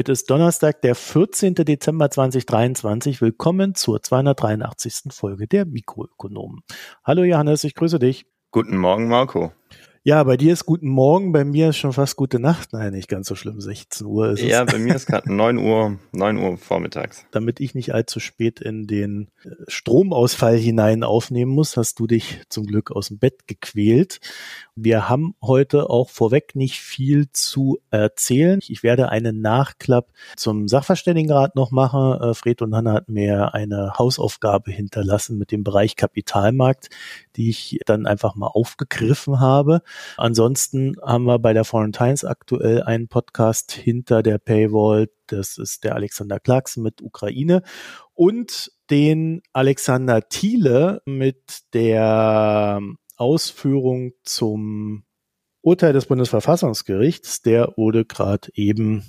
Heute ist Donnerstag, der 14. Dezember 2023. Willkommen zur 283. Folge der Mikroökonomen. Hallo Johannes, ich grüße dich. Guten Morgen, Marco. Ja, bei dir ist guten Morgen, bei mir ist schon fast gute Nacht. Nein, nicht ganz so schlimm. 16 Uhr ist es. Ja, bei mir ist gerade 9 Uhr, 9 Uhr vormittags. Damit ich nicht allzu spät in den äh, Stromausfall hinein aufnehmen muss, hast du dich zum Glück aus dem Bett gequält. Wir haben heute auch vorweg nicht viel zu erzählen. Ich werde einen Nachklapp zum Sachverständigenrat noch machen. Äh, Fred und Hanna hatten mir eine Hausaufgabe hinterlassen mit dem Bereich Kapitalmarkt, die ich dann einfach mal aufgegriffen habe. Ansonsten haben wir bei der Foreign Times aktuell einen Podcast hinter der Paywall. Das ist der Alexander Clarkson mit Ukraine und den Alexander Thiele mit der Ausführung zum Urteil des Bundesverfassungsgerichts. Der wurde gerade eben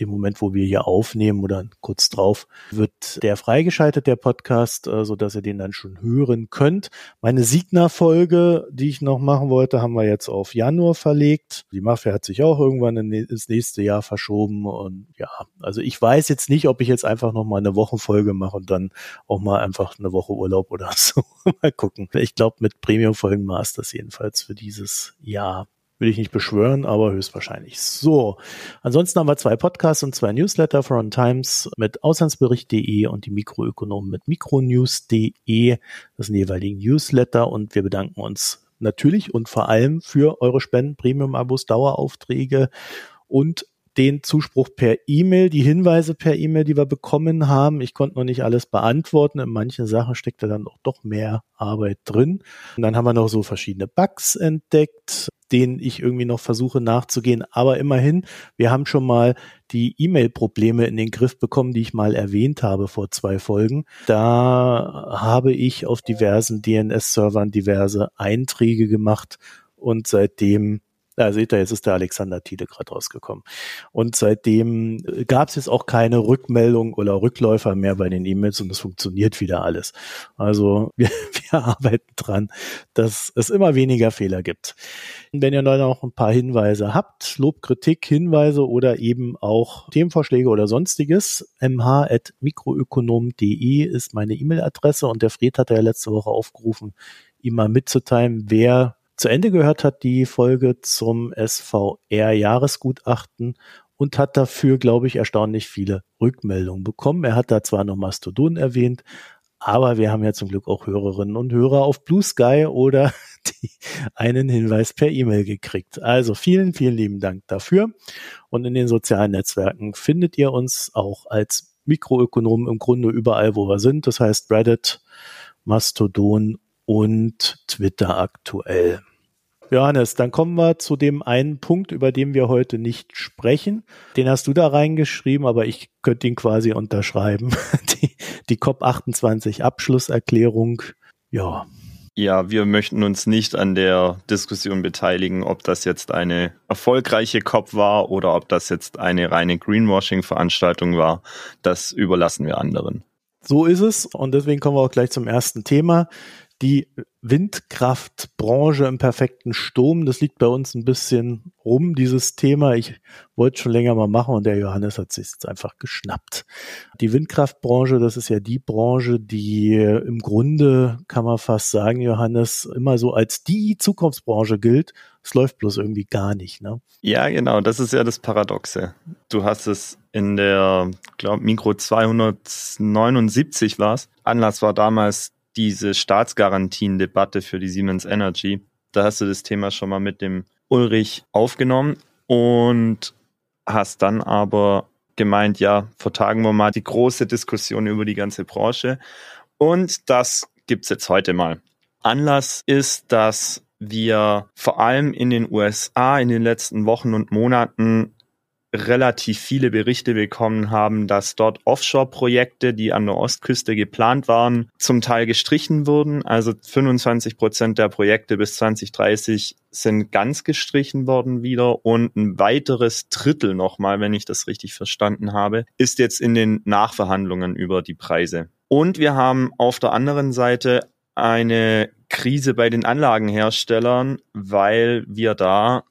dem Moment, wo wir hier aufnehmen oder kurz drauf, wird der freigeschaltet, der Podcast, äh, so dass ihr den dann schon hören könnt. Meine Signa-Folge, die ich noch machen wollte, haben wir jetzt auf Januar verlegt. Die Mafia hat sich auch irgendwann ins nächste Jahr verschoben und ja, also ich weiß jetzt nicht, ob ich jetzt einfach noch mal eine Wochenfolge mache und dann auch mal einfach eine Woche Urlaub oder so. mal gucken. Ich glaube, mit Premium-Folgen war es das jedenfalls für dieses Jahr. Will ich nicht beschwören, aber höchstwahrscheinlich. So. Ansonsten haben wir zwei Podcasts und zwei Newsletter von Times mit Auslandsbericht.de und die Mikroökonomen mit Mikronews.de. Das sind die jeweiligen Newsletter und wir bedanken uns natürlich und vor allem für eure Spenden, Premium-Abos, Daueraufträge und den Zuspruch per E-Mail, die Hinweise per E-Mail, die wir bekommen haben. Ich konnte noch nicht alles beantworten. In manchen Sachen steckt da dann auch doch mehr Arbeit drin. Und dann haben wir noch so verschiedene Bugs entdeckt, denen ich irgendwie noch versuche nachzugehen. Aber immerhin, wir haben schon mal die E-Mail-Probleme in den Griff bekommen, die ich mal erwähnt habe vor zwei Folgen. Da habe ich auf diversen DNS-Servern diverse Einträge gemacht und seitdem da seht ihr, jetzt ist der Alexander Thiele gerade rausgekommen. Und seitdem äh, gab es jetzt auch keine Rückmeldung oder Rückläufer mehr bei den E-Mails und es funktioniert wieder alles. Also wir, wir arbeiten dran, dass es immer weniger Fehler gibt. Wenn ihr noch ein paar Hinweise habt, Lob, Kritik, Hinweise oder eben auch Themenvorschläge oder sonstiges, mh.mikroökonom.de ist meine E-Mail-Adresse und der Fred hat ja letzte Woche aufgerufen, ihm mal mitzuteilen, wer zu Ende gehört hat, die Folge zum SVR-Jahresgutachten und hat dafür, glaube ich, erstaunlich viele Rückmeldungen bekommen. Er hat da zwar noch Mastodon erwähnt, aber wir haben ja zum Glück auch Hörerinnen und Hörer auf Blue Sky oder einen Hinweis per E-Mail gekriegt. Also vielen, vielen lieben Dank dafür. Und in den sozialen Netzwerken findet ihr uns auch als Mikroökonomen im Grunde überall, wo wir sind. Das heißt Reddit, Mastodon und Twitter aktuell. Johannes, dann kommen wir zu dem einen Punkt, über den wir heute nicht sprechen. Den hast du da reingeschrieben, aber ich könnte ihn quasi unterschreiben. Die, die COP28 Abschlusserklärung. Ja. Ja, wir möchten uns nicht an der Diskussion beteiligen, ob das jetzt eine erfolgreiche COP war oder ob das jetzt eine reine Greenwashing-Veranstaltung war. Das überlassen wir anderen. So ist es und deswegen kommen wir auch gleich zum ersten Thema die Windkraftbranche im perfekten Sturm, das liegt bei uns ein bisschen rum, dieses Thema. Ich wollte schon länger mal machen und der Johannes hat sich jetzt einfach geschnappt. Die Windkraftbranche, das ist ja die Branche, die im Grunde, kann man fast sagen, Johannes, immer so als die Zukunftsbranche gilt. Es läuft bloß irgendwie gar nicht, ne? Ja, genau, das ist ja das Paradoxe. Du hast es in der, glaube Mikro 279 war es. Anlass war damals diese Staatsgarantien-Debatte für die Siemens Energy. Da hast du das Thema schon mal mit dem Ulrich aufgenommen und hast dann aber gemeint, ja, vertagen wir mal die große Diskussion über die ganze Branche. Und das gibt's jetzt heute mal. Anlass ist, dass wir vor allem in den USA in den letzten Wochen und Monaten relativ viele Berichte bekommen haben, dass dort Offshore-Projekte, die an der Ostküste geplant waren, zum Teil gestrichen wurden. Also 25 Prozent der Projekte bis 2030 sind ganz gestrichen worden wieder und ein weiteres Drittel nochmal, wenn ich das richtig verstanden habe, ist jetzt in den Nachverhandlungen über die Preise. Und wir haben auf der anderen Seite eine Krise bei den Anlagenherstellern, weil wir da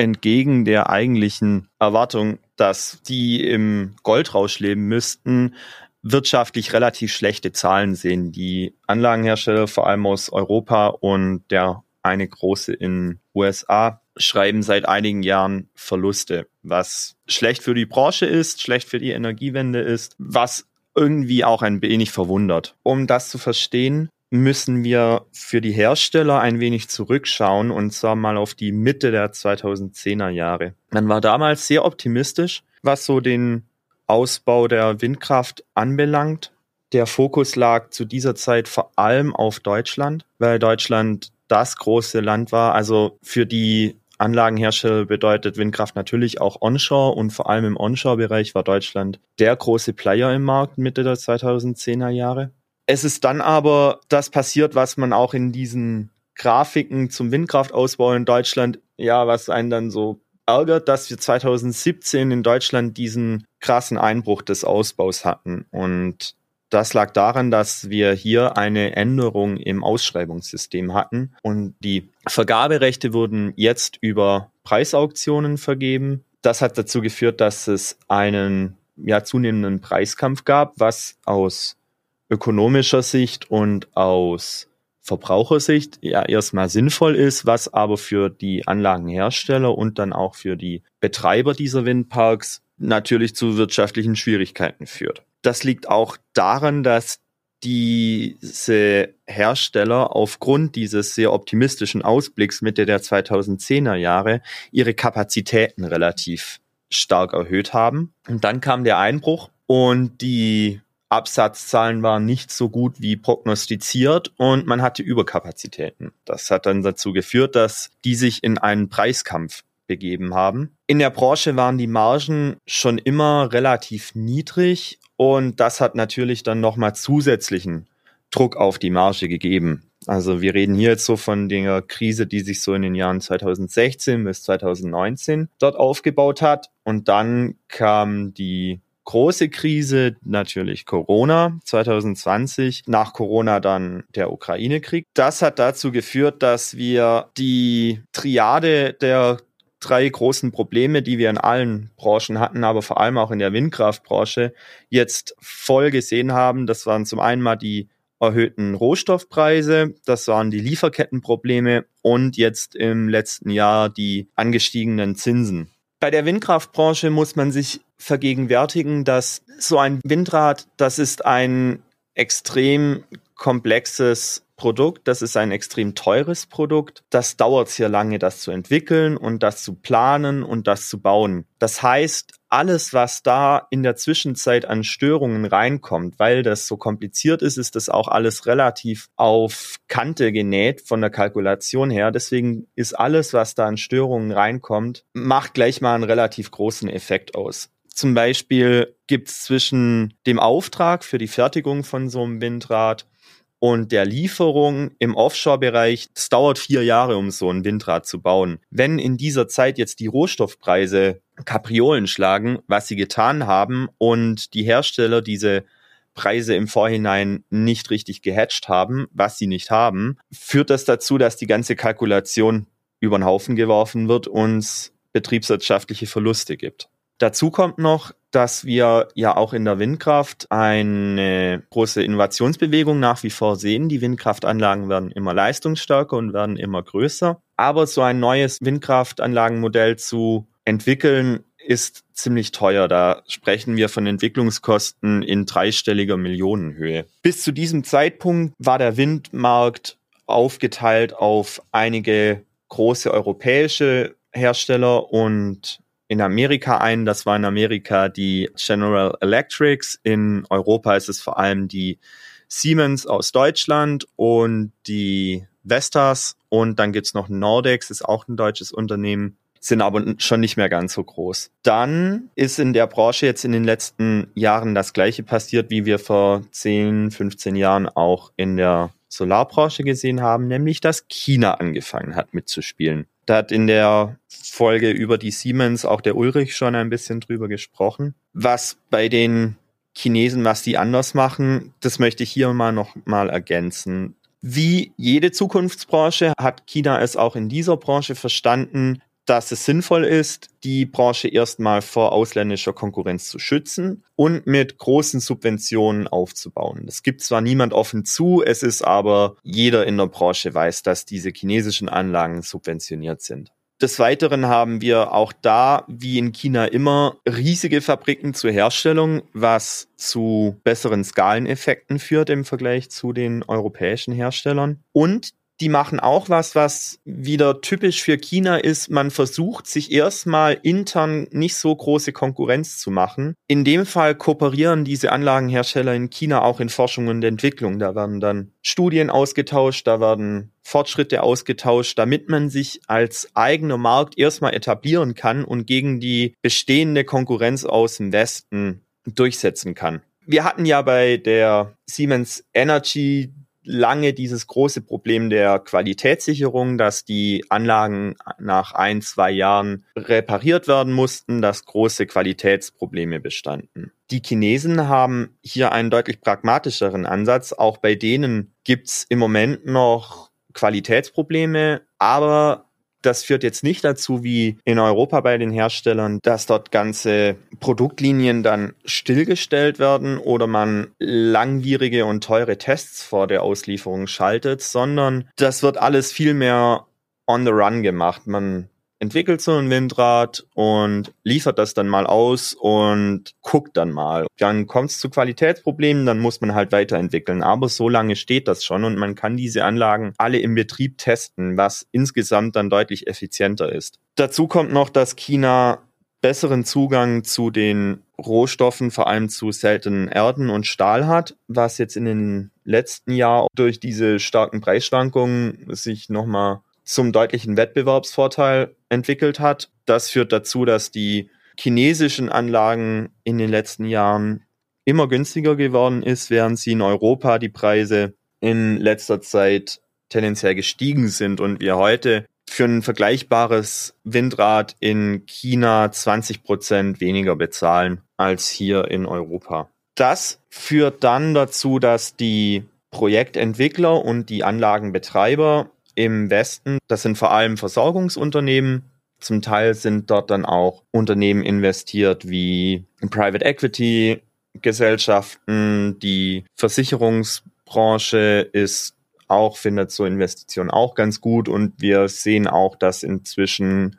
entgegen der eigentlichen Erwartung dass die im Goldrausch leben müssten, wirtschaftlich relativ schlechte Zahlen sehen. Die Anlagenhersteller, vor allem aus Europa und der eine große in USA, schreiben seit einigen Jahren Verluste, was schlecht für die Branche ist, schlecht für die Energiewende ist, was irgendwie auch ein wenig verwundert. Um das zu verstehen, müssen wir für die Hersteller ein wenig zurückschauen und zwar mal auf die Mitte der 2010er Jahre. Man war damals sehr optimistisch, was so den Ausbau der Windkraft anbelangt. Der Fokus lag zu dieser Zeit vor allem auf Deutschland, weil Deutschland das große Land war. Also für die Anlagenhersteller bedeutet Windkraft natürlich auch Onshore und vor allem im Onshore-Bereich war Deutschland der große Player im Markt Mitte der 2010er Jahre. Es ist dann aber das passiert, was man auch in diesen Grafiken zum Windkraftausbau in Deutschland, ja, was einen dann so ärgert, dass wir 2017 in Deutschland diesen krassen Einbruch des Ausbaus hatten. Und das lag daran, dass wir hier eine Änderung im Ausschreibungssystem hatten und die Vergaberechte wurden jetzt über Preisauktionen vergeben. Das hat dazu geführt, dass es einen ja, zunehmenden Preiskampf gab, was aus ökonomischer Sicht und aus Verbrauchersicht ja erstmal sinnvoll ist, was aber für die Anlagenhersteller und dann auch für die Betreiber dieser Windparks natürlich zu wirtschaftlichen Schwierigkeiten führt. Das liegt auch daran, dass diese Hersteller aufgrund dieses sehr optimistischen Ausblicks Mitte der 2010er Jahre ihre Kapazitäten relativ stark erhöht haben. Und dann kam der Einbruch und die Absatzzahlen waren nicht so gut wie prognostiziert und man hatte Überkapazitäten. Das hat dann dazu geführt, dass die sich in einen Preiskampf begeben haben. In der Branche waren die Margen schon immer relativ niedrig und das hat natürlich dann nochmal zusätzlichen Druck auf die Marge gegeben. Also wir reden hier jetzt so von der Krise, die sich so in den Jahren 2016 bis 2019 dort aufgebaut hat. Und dann kam die große Krise natürlich Corona 2020, nach Corona dann der Ukraine-Krieg. Das hat dazu geführt, dass wir die Triade der drei großen Probleme, die wir in allen Branchen hatten, aber vor allem auch in der Windkraftbranche, jetzt voll gesehen haben. Das waren zum einen mal die erhöhten Rohstoffpreise, das waren die Lieferkettenprobleme und jetzt im letzten Jahr die angestiegenen Zinsen. Bei der Windkraftbranche muss man sich vergegenwärtigen, dass so ein Windrad, das ist ein extrem komplexes Produkt, das ist ein extrem teures Produkt. Das dauert sehr lange, das zu entwickeln und das zu planen und das zu bauen. Das heißt, alles, was da in der Zwischenzeit an Störungen reinkommt, weil das so kompliziert ist, ist das auch alles relativ auf Kante genäht von der Kalkulation her. Deswegen ist alles, was da an Störungen reinkommt, macht gleich mal einen relativ großen Effekt aus. Zum Beispiel gibt es zwischen dem Auftrag für die Fertigung von so einem Windrad und der Lieferung im Offshore-Bereich, es dauert vier Jahre, um so ein Windrad zu bauen. Wenn in dieser Zeit jetzt die Rohstoffpreise Kapriolen schlagen, was sie getan haben und die Hersteller diese Preise im Vorhinein nicht richtig gehatcht haben, was sie nicht haben, führt das dazu, dass die ganze Kalkulation über den Haufen geworfen wird und betriebswirtschaftliche Verluste gibt. Dazu kommt noch, dass wir ja auch in der Windkraft eine große Innovationsbewegung nach wie vor sehen. Die Windkraftanlagen werden immer leistungsstärker und werden immer größer. Aber so ein neues Windkraftanlagenmodell zu entwickeln, ist ziemlich teuer. Da sprechen wir von Entwicklungskosten in dreistelliger Millionenhöhe. Bis zu diesem Zeitpunkt war der Windmarkt aufgeteilt auf einige große europäische Hersteller und in Amerika ein. Das war in Amerika die General Electrics. In Europa ist es vor allem die Siemens aus Deutschland und die Vestas. Und dann gibt's noch Nordex, ist auch ein deutsches Unternehmen sind aber schon nicht mehr ganz so groß. Dann ist in der Branche jetzt in den letzten Jahren das gleiche passiert, wie wir vor 10, 15 Jahren auch in der Solarbranche gesehen haben, nämlich dass China angefangen hat mitzuspielen. Da hat in der Folge über die Siemens auch der Ulrich schon ein bisschen drüber gesprochen. Was bei den Chinesen, was die anders machen, das möchte ich hier mal noch mal ergänzen. Wie jede Zukunftsbranche hat China es auch in dieser Branche verstanden, dass es sinnvoll ist, die Branche erstmal vor ausländischer Konkurrenz zu schützen und mit großen Subventionen aufzubauen. Das gibt zwar niemand offen zu, es ist aber jeder in der Branche weiß, dass diese chinesischen Anlagen subventioniert sind. Des Weiteren haben wir auch da, wie in China immer, riesige Fabriken zur Herstellung, was zu besseren Skaleneffekten führt im Vergleich zu den europäischen Herstellern. Und die machen auch was, was wieder typisch für China ist. Man versucht sich erstmal intern nicht so große Konkurrenz zu machen. In dem Fall kooperieren diese Anlagenhersteller in China auch in Forschung und Entwicklung. Da werden dann Studien ausgetauscht, da werden Fortschritte ausgetauscht, damit man sich als eigener Markt erstmal etablieren kann und gegen die bestehende Konkurrenz aus dem Westen durchsetzen kann. Wir hatten ja bei der Siemens Energy lange dieses große Problem der Qualitätssicherung, dass die Anlagen nach ein, zwei Jahren repariert werden mussten, dass große Qualitätsprobleme bestanden. Die Chinesen haben hier einen deutlich pragmatischeren Ansatz. Auch bei denen gibt's im Moment noch Qualitätsprobleme, aber das führt jetzt nicht dazu, wie in Europa bei den Herstellern, dass dort ganze Produktlinien dann stillgestellt werden oder man langwierige und teure Tests vor der Auslieferung schaltet, sondern das wird alles viel mehr on the run gemacht. Man entwickelt so ein Windrad und liefert das dann mal aus und guckt dann mal. Dann kommt es zu Qualitätsproblemen, dann muss man halt weiterentwickeln. Aber so lange steht das schon und man kann diese Anlagen alle im Betrieb testen, was insgesamt dann deutlich effizienter ist. Dazu kommt noch, dass China besseren Zugang zu den Rohstoffen, vor allem zu seltenen Erden und Stahl hat, was jetzt in den letzten Jahren durch diese starken Preisschwankungen sich nochmal zum deutlichen Wettbewerbsvorteil entwickelt hat. Das führt dazu, dass die chinesischen Anlagen in den letzten Jahren immer günstiger geworden ist, während sie in Europa die Preise in letzter Zeit tendenziell gestiegen sind und wir heute für ein vergleichbares Windrad in China 20 Prozent weniger bezahlen als hier in Europa. Das führt dann dazu, dass die Projektentwickler und die Anlagenbetreiber im Westen. Das sind vor allem Versorgungsunternehmen. Zum Teil sind dort dann auch Unternehmen investiert wie Private Equity Gesellschaften. Die Versicherungsbranche ist auch, findet so Investitionen auch ganz gut. Und wir sehen auch, dass inzwischen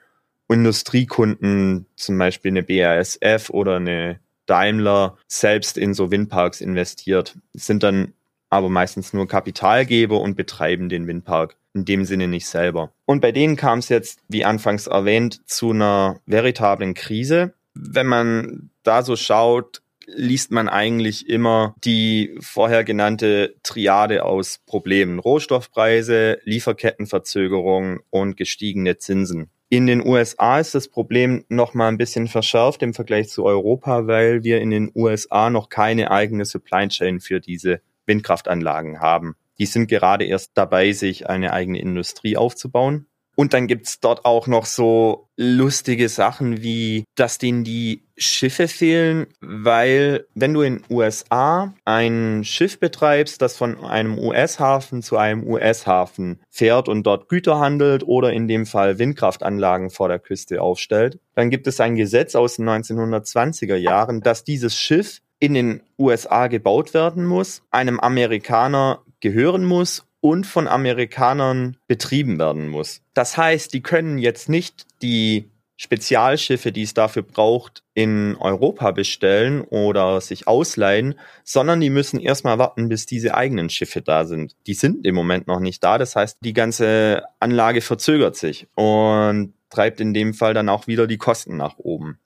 Industriekunden, zum Beispiel eine BASF oder eine Daimler, selbst in so Windparks investiert. Es sind dann aber meistens nur Kapitalgeber und betreiben den Windpark in dem Sinne nicht selber. Und bei denen kam es jetzt, wie anfangs erwähnt, zu einer veritablen Krise. Wenn man da so schaut, liest man eigentlich immer die vorher genannte Triade aus Problemen. Rohstoffpreise, Lieferkettenverzögerung und gestiegene Zinsen. In den USA ist das Problem noch mal ein bisschen verschärft im Vergleich zu Europa, weil wir in den USA noch keine eigene Supply Chain für diese Windkraftanlagen haben. Die sind gerade erst dabei, sich eine eigene Industrie aufzubauen. Und dann gibt's dort auch noch so lustige Sachen wie, dass denen die Schiffe fehlen, weil wenn du in USA ein Schiff betreibst, das von einem US-Hafen zu einem US-Hafen fährt und dort Güter handelt oder in dem Fall Windkraftanlagen vor der Küste aufstellt, dann gibt es ein Gesetz aus den 1920er Jahren, dass dieses Schiff in den USA gebaut werden muss, einem Amerikaner gehören muss und von Amerikanern betrieben werden muss. Das heißt, die können jetzt nicht die Spezialschiffe, die es dafür braucht, in Europa bestellen oder sich ausleihen, sondern die müssen erstmal warten, bis diese eigenen Schiffe da sind. Die sind im Moment noch nicht da. Das heißt, die ganze Anlage verzögert sich und treibt in dem Fall dann auch wieder die Kosten nach oben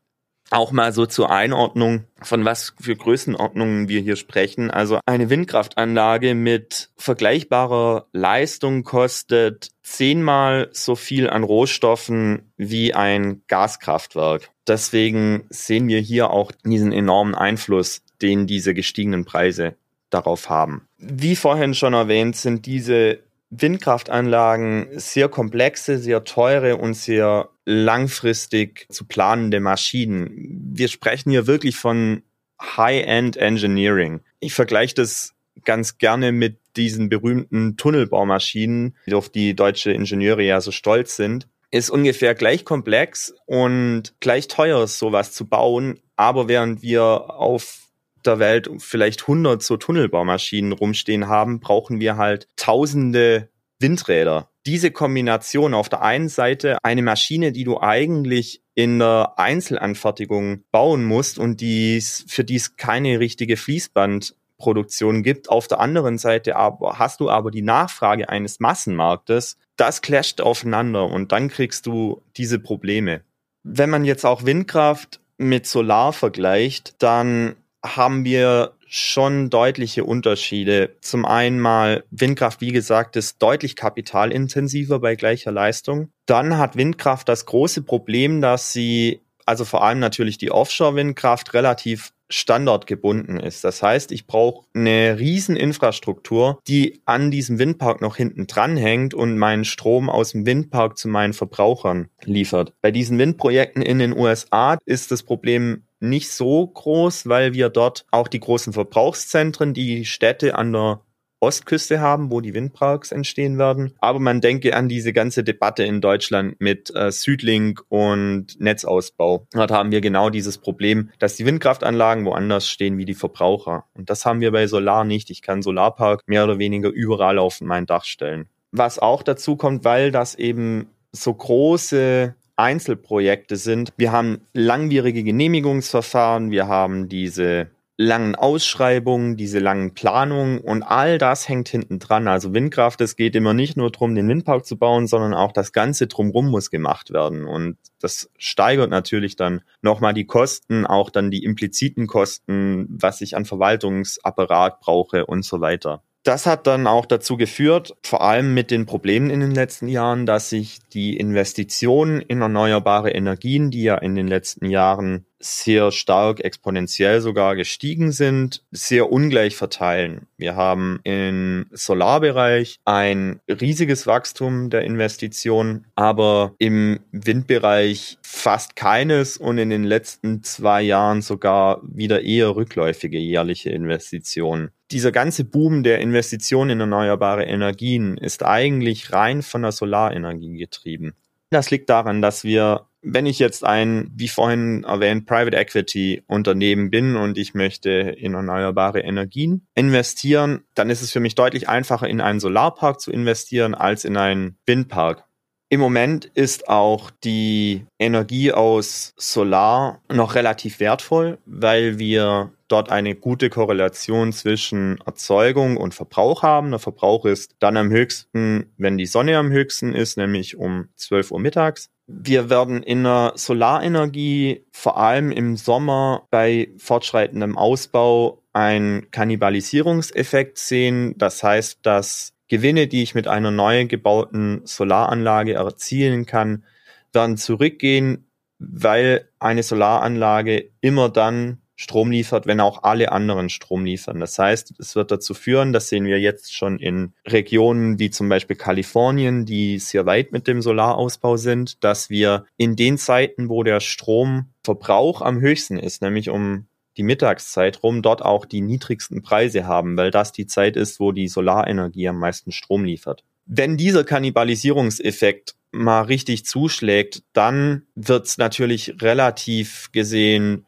auch mal so zur Einordnung, von was für Größenordnungen wir hier sprechen. Also eine Windkraftanlage mit vergleichbarer Leistung kostet zehnmal so viel an Rohstoffen wie ein Gaskraftwerk. Deswegen sehen wir hier auch diesen enormen Einfluss, den diese gestiegenen Preise darauf haben. Wie vorhin schon erwähnt, sind diese Windkraftanlagen sehr komplexe, sehr teure und sehr langfristig zu planende Maschinen. Wir sprechen hier wirklich von High-End Engineering. Ich vergleiche das ganz gerne mit diesen berühmten Tunnelbaumaschinen, auf die deutsche Ingenieure ja so stolz sind. ist ungefähr gleich komplex und gleich teuer sowas zu bauen. Aber während wir auf der Welt vielleicht 100 so Tunnelbaumaschinen rumstehen haben, brauchen wir halt tausende Windräder. Diese Kombination auf der einen Seite eine Maschine, die du eigentlich in der Einzelanfertigung bauen musst und dies, für die es keine richtige Fließbandproduktion gibt. Auf der anderen Seite aber hast du aber die Nachfrage eines Massenmarktes, das clasht aufeinander und dann kriegst du diese Probleme. Wenn man jetzt auch Windkraft mit Solar vergleicht, dann haben wir schon deutliche Unterschiede. Zum einen mal Windkraft, wie gesagt, ist deutlich kapitalintensiver bei gleicher Leistung. Dann hat Windkraft das große Problem, dass sie, also vor allem natürlich die Offshore-Windkraft, relativ standortgebunden ist. Das heißt, ich brauche eine riesen Infrastruktur, die an diesem Windpark noch hinten dran hängt und meinen Strom aus dem Windpark zu meinen Verbrauchern liefert. Bei diesen Windprojekten in den USA ist das Problem nicht so groß, weil wir dort auch die großen Verbrauchszentren, die Städte an der Ostküste haben, wo die Windparks entstehen werden. Aber man denke an diese ganze Debatte in Deutschland mit äh, Südlink und Netzausbau. Dort haben wir genau dieses Problem, dass die Windkraftanlagen woanders stehen wie die Verbraucher. Und das haben wir bei Solar nicht. Ich kann Solarpark mehr oder weniger überall auf mein Dach stellen. Was auch dazu kommt, weil das eben so große Einzelprojekte sind. Wir haben langwierige Genehmigungsverfahren, wir haben diese langen Ausschreibungen, diese langen Planungen und all das hängt hinten dran. Also Windkraft, es geht immer nicht nur darum, den Windpark zu bauen, sondern auch das Ganze drumherum muss gemacht werden. Und das steigert natürlich dann nochmal die Kosten, auch dann die impliziten Kosten, was ich an Verwaltungsapparat brauche und so weiter. Das hat dann auch dazu geführt, vor allem mit den Problemen in den letzten Jahren, dass sich die Investitionen in erneuerbare Energien, die ja in den letzten Jahren sehr stark exponentiell sogar gestiegen sind, sehr ungleich verteilen. Wir haben im Solarbereich ein riesiges Wachstum der Investitionen, aber im Windbereich fast keines und in den letzten zwei Jahren sogar wieder eher rückläufige jährliche Investitionen dieser ganze Boom der Investitionen in erneuerbare Energien ist eigentlich rein von der Solarenergie getrieben. Das liegt daran, dass wir, wenn ich jetzt ein, wie vorhin erwähnt, Private Equity Unternehmen bin und ich möchte in erneuerbare Energien investieren, dann ist es für mich deutlich einfacher, in einen Solarpark zu investieren als in einen Windpark. Im Moment ist auch die Energie aus Solar noch relativ wertvoll, weil wir dort eine gute Korrelation zwischen Erzeugung und Verbrauch haben. Der Verbrauch ist dann am höchsten, wenn die Sonne am höchsten ist, nämlich um 12 Uhr mittags. Wir werden in der Solarenergie vor allem im Sommer bei fortschreitendem Ausbau einen Kannibalisierungseffekt sehen. Das heißt, dass Gewinne, die ich mit einer neu gebauten Solaranlage erzielen kann, werden zurückgehen, weil eine Solaranlage immer dann Strom liefert, wenn auch alle anderen Strom liefern. Das heißt, es wird dazu führen, das sehen wir jetzt schon in Regionen wie zum Beispiel Kalifornien, die sehr weit mit dem Solarausbau sind, dass wir in den Zeiten, wo der Stromverbrauch am höchsten ist, nämlich um die Mittagszeit rum, dort auch die niedrigsten Preise haben, weil das die Zeit ist, wo die Solarenergie am meisten Strom liefert. Wenn dieser Kannibalisierungseffekt mal richtig zuschlägt, dann wird es natürlich relativ gesehen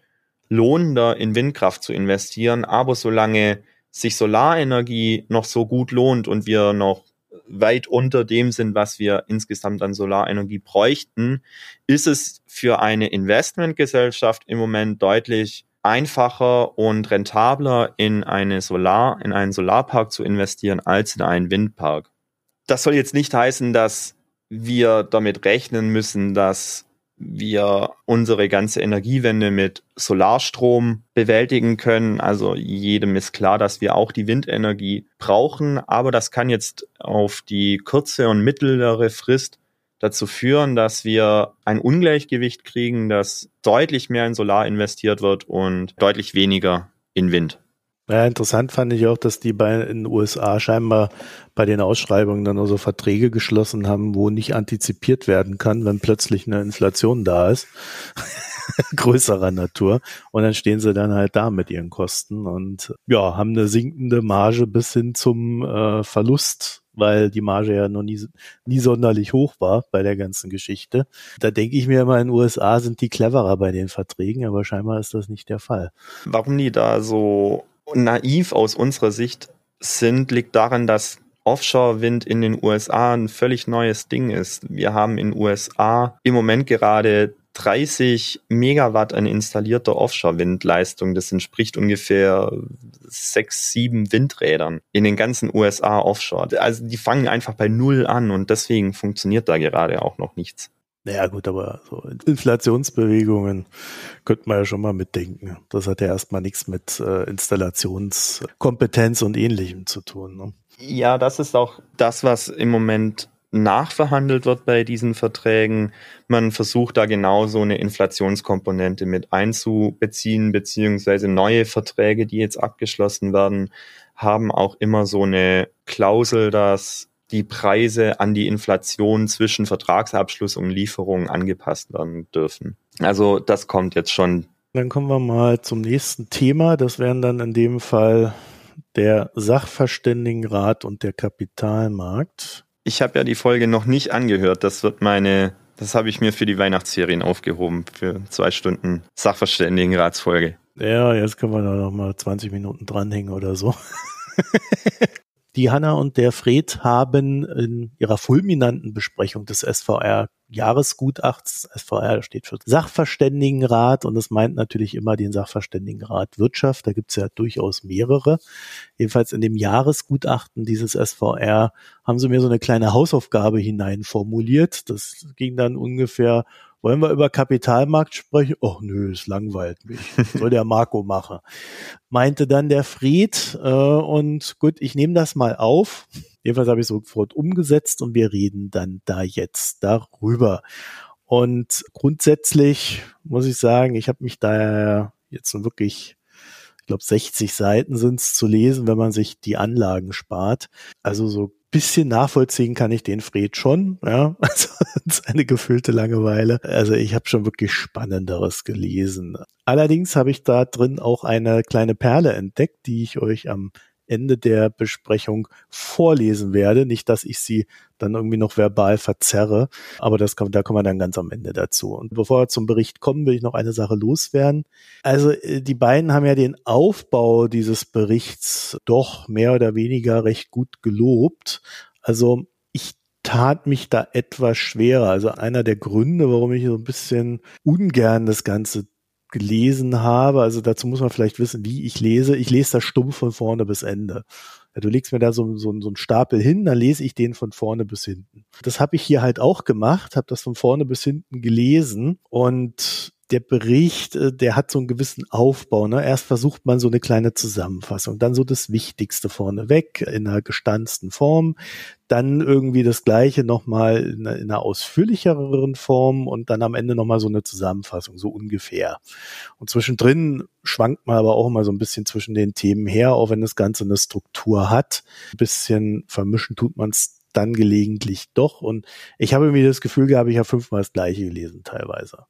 lohnender in Windkraft zu investieren. Aber solange sich Solarenergie noch so gut lohnt und wir noch weit unter dem sind, was wir insgesamt an Solarenergie bräuchten, ist es für eine Investmentgesellschaft im Moment deutlich einfacher und rentabler in eine Solar, in einen Solarpark zu investieren als in einen Windpark. Das soll jetzt nicht heißen, dass wir damit rechnen müssen, dass wir unsere ganze Energiewende mit Solarstrom bewältigen können. Also jedem ist klar, dass wir auch die Windenergie brauchen, aber das kann jetzt auf die kurze und mittlere Frist dazu führen, dass wir ein Ungleichgewicht kriegen, dass deutlich mehr in Solar investiert wird und deutlich weniger in Wind. Ja, interessant fand ich auch, dass die bei in den USA scheinbar bei den Ausschreibungen dann also Verträge geschlossen haben, wo nicht antizipiert werden kann, wenn plötzlich eine Inflation da ist. größerer Natur. Und dann stehen sie dann halt da mit ihren Kosten und ja, haben eine sinkende Marge bis hin zum äh, Verlust weil die Marge ja noch nie, nie sonderlich hoch war bei der ganzen Geschichte. Da denke ich mir immer, in den USA sind die cleverer bei den Verträgen, aber scheinbar ist das nicht der Fall. Warum die da so naiv aus unserer Sicht sind, liegt daran, dass Offshore-Wind in den USA ein völlig neues Ding ist. Wir haben in USA im Moment gerade 30 Megawatt an installierter Offshore-Windleistung. Das entspricht ungefähr sechs, sieben Windrädern in den ganzen USA offshore. Also die fangen einfach bei Null an und deswegen funktioniert da gerade auch noch nichts. Naja gut, aber so Inflationsbewegungen könnte man ja schon mal mitdenken. Das hat ja erstmal nichts mit äh, Installationskompetenz und ähnlichem zu tun. Ne? Ja, das ist auch das, was im Moment nachverhandelt wird bei diesen Verträgen. Man versucht da genauso eine Inflationskomponente mit einzubeziehen, beziehungsweise neue Verträge, die jetzt abgeschlossen werden, haben auch immer so eine Klausel, dass die Preise an die Inflation zwischen Vertragsabschluss und Lieferung angepasst werden dürfen. Also das kommt jetzt schon. Dann kommen wir mal zum nächsten Thema. Das wären dann in dem Fall der Sachverständigenrat und der Kapitalmarkt. Ich habe ja die Folge noch nicht angehört. Das wird meine, das habe ich mir für die Weihnachtsferien aufgehoben, für zwei Stunden Sachverständigenratsfolge. Ja, jetzt können wir da noch mal 20 Minuten dranhängen oder so. Die Hanna und der Fred haben in ihrer fulminanten Besprechung des SVR Jahresgutachts, SVR steht für Sachverständigenrat und das meint natürlich immer den Sachverständigenrat Wirtschaft, da gibt es ja durchaus mehrere. Jedenfalls in dem Jahresgutachten dieses SVR haben sie mir so eine kleine Hausaufgabe hinein formuliert. Das ging dann ungefähr wollen wir über Kapitalmarkt sprechen? Oh nö, es langweilt mich. Soll der Marco machen. Meinte dann der Fried. Äh, und gut, ich nehme das mal auf. Jedenfalls habe ich sofort umgesetzt und wir reden dann da jetzt darüber. Und grundsätzlich muss ich sagen, ich habe mich da jetzt wirklich ich glaube 60 Seiten sind es zu lesen, wenn man sich die Anlagen spart. Also so bisschen nachvollziehen kann ich den Fred schon, ja, also seine gefüllte Langeweile. Also ich habe schon wirklich Spannenderes gelesen. Allerdings habe ich da drin auch eine kleine Perle entdeckt, die ich euch am Ende der Besprechung vorlesen werde. Nicht, dass ich sie dann irgendwie noch verbal verzerre, aber das kommt, da kommen wir dann ganz am Ende dazu. Und bevor wir zum Bericht kommen, will ich noch eine Sache loswerden. Also äh, die beiden haben ja den Aufbau dieses Berichts doch mehr oder weniger recht gut gelobt. Also ich tat mich da etwas schwerer. Also einer der Gründe, warum ich so ein bisschen ungern das Ganze gelesen habe. Also dazu muss man vielleicht wissen, wie ich lese. Ich lese das stumpf von vorne bis Ende. Ja, du legst mir da so, so, so einen Stapel hin, dann lese ich den von vorne bis hinten. Das habe ich hier halt auch gemacht, habe das von vorne bis hinten gelesen und der Bericht, äh, der hat so einen gewissen Aufbau. Ne? Erst versucht man so eine kleine Zusammenfassung, dann so das Wichtigste vorneweg in einer gestanzten Form, dann irgendwie das Gleiche nochmal in, in einer ausführlicheren Form und dann am Ende nochmal so eine Zusammenfassung, so ungefähr. Und zwischendrin schwankt man aber auch immer so ein bisschen zwischen den Themen her, auch wenn das Ganze eine Struktur hat. Ein bisschen vermischen tut man es dann gelegentlich doch. Und ich habe irgendwie das Gefühl gehabt, ich habe fünfmal das Gleiche gelesen teilweise.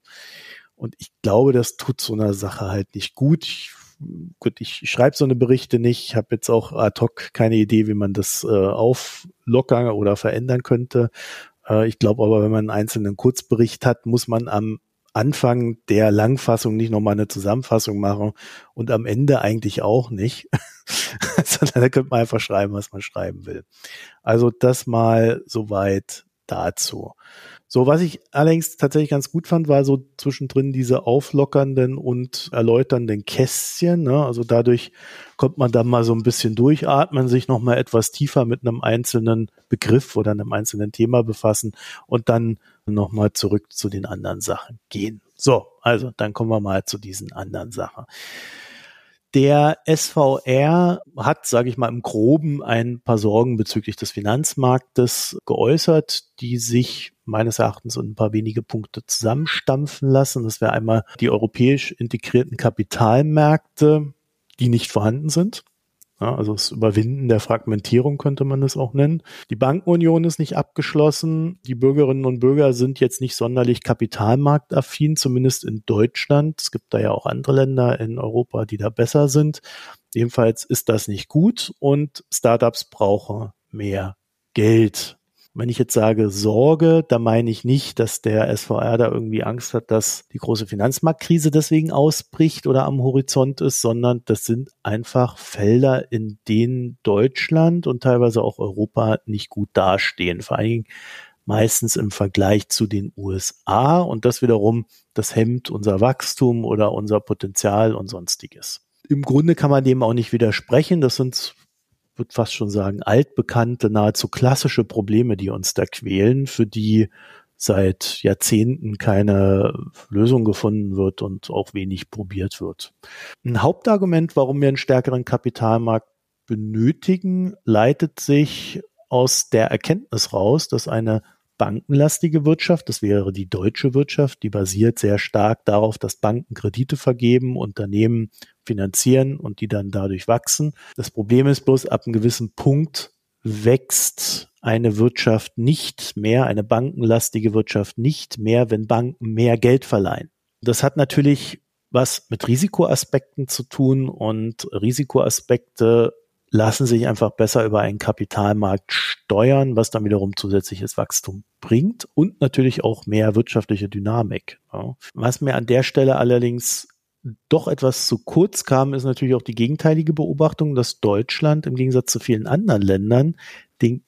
Und ich glaube, das tut so einer Sache halt nicht gut. Ich, gut, ich schreibe so eine Berichte nicht. Ich habe jetzt auch ad hoc keine Idee, wie man das äh, auflockern oder verändern könnte. Äh, ich glaube aber, wenn man einen einzelnen Kurzbericht hat, muss man am Anfang der Langfassung nicht nochmal eine Zusammenfassung machen und am Ende eigentlich auch nicht. Sondern da könnte man einfach schreiben, was man schreiben will. Also das mal soweit dazu. So, was ich allerdings tatsächlich ganz gut fand, war so zwischendrin diese auflockernden und erläuternden Kästchen. Ne? Also dadurch kommt man dann mal so ein bisschen durchatmen, sich nochmal etwas tiefer mit einem einzelnen Begriff oder einem einzelnen Thema befassen und dann nochmal zurück zu den anderen Sachen gehen. So, also dann kommen wir mal zu diesen anderen Sachen. Der SVR hat, sage ich mal, im Groben ein paar Sorgen bezüglich des Finanzmarktes geäußert, die sich meines Erachtens in ein paar wenige Punkte zusammenstampfen lassen. Das wäre einmal die europäisch integrierten Kapitalmärkte, die nicht vorhanden sind. Ja, also das Überwinden der Fragmentierung könnte man das auch nennen. Die Bankenunion ist nicht abgeschlossen. Die Bürgerinnen und Bürger sind jetzt nicht sonderlich kapitalmarktaffin, zumindest in Deutschland. Es gibt da ja auch andere Länder in Europa, die da besser sind. Jedenfalls ist das nicht gut und Startups brauchen mehr Geld. Wenn ich jetzt sage Sorge, da meine ich nicht, dass der SVR da irgendwie Angst hat, dass die große Finanzmarktkrise deswegen ausbricht oder am Horizont ist, sondern das sind einfach Felder, in denen Deutschland und teilweise auch Europa nicht gut dastehen. Vor allen Dingen meistens im Vergleich zu den USA und das wiederum, das hemmt unser Wachstum oder unser Potenzial und sonstiges. Im Grunde kann man dem auch nicht widersprechen. Das sind würde fast schon sagen, altbekannte, nahezu klassische Probleme, die uns da quälen, für die seit Jahrzehnten keine Lösung gefunden wird und auch wenig probiert wird. Ein Hauptargument, warum wir einen stärkeren Kapitalmarkt benötigen, leitet sich aus der Erkenntnis raus, dass eine bankenlastige Wirtschaft, das wäre die deutsche Wirtschaft, die basiert sehr stark darauf, dass Banken Kredite vergeben, Unternehmen finanzieren und die dann dadurch wachsen. Das Problem ist bloß, ab einem gewissen Punkt wächst eine Wirtschaft nicht mehr, eine bankenlastige Wirtschaft nicht mehr, wenn Banken mehr Geld verleihen. Das hat natürlich was mit Risikoaspekten zu tun und Risikoaspekte lassen sich einfach besser über einen Kapitalmarkt steuern, was dann wiederum zusätzliches Wachstum bringt und natürlich auch mehr wirtschaftliche Dynamik. Was mir an der Stelle allerdings doch etwas zu kurz kam, ist natürlich auch die gegenteilige Beobachtung, dass Deutschland im Gegensatz zu vielen anderen Ländern den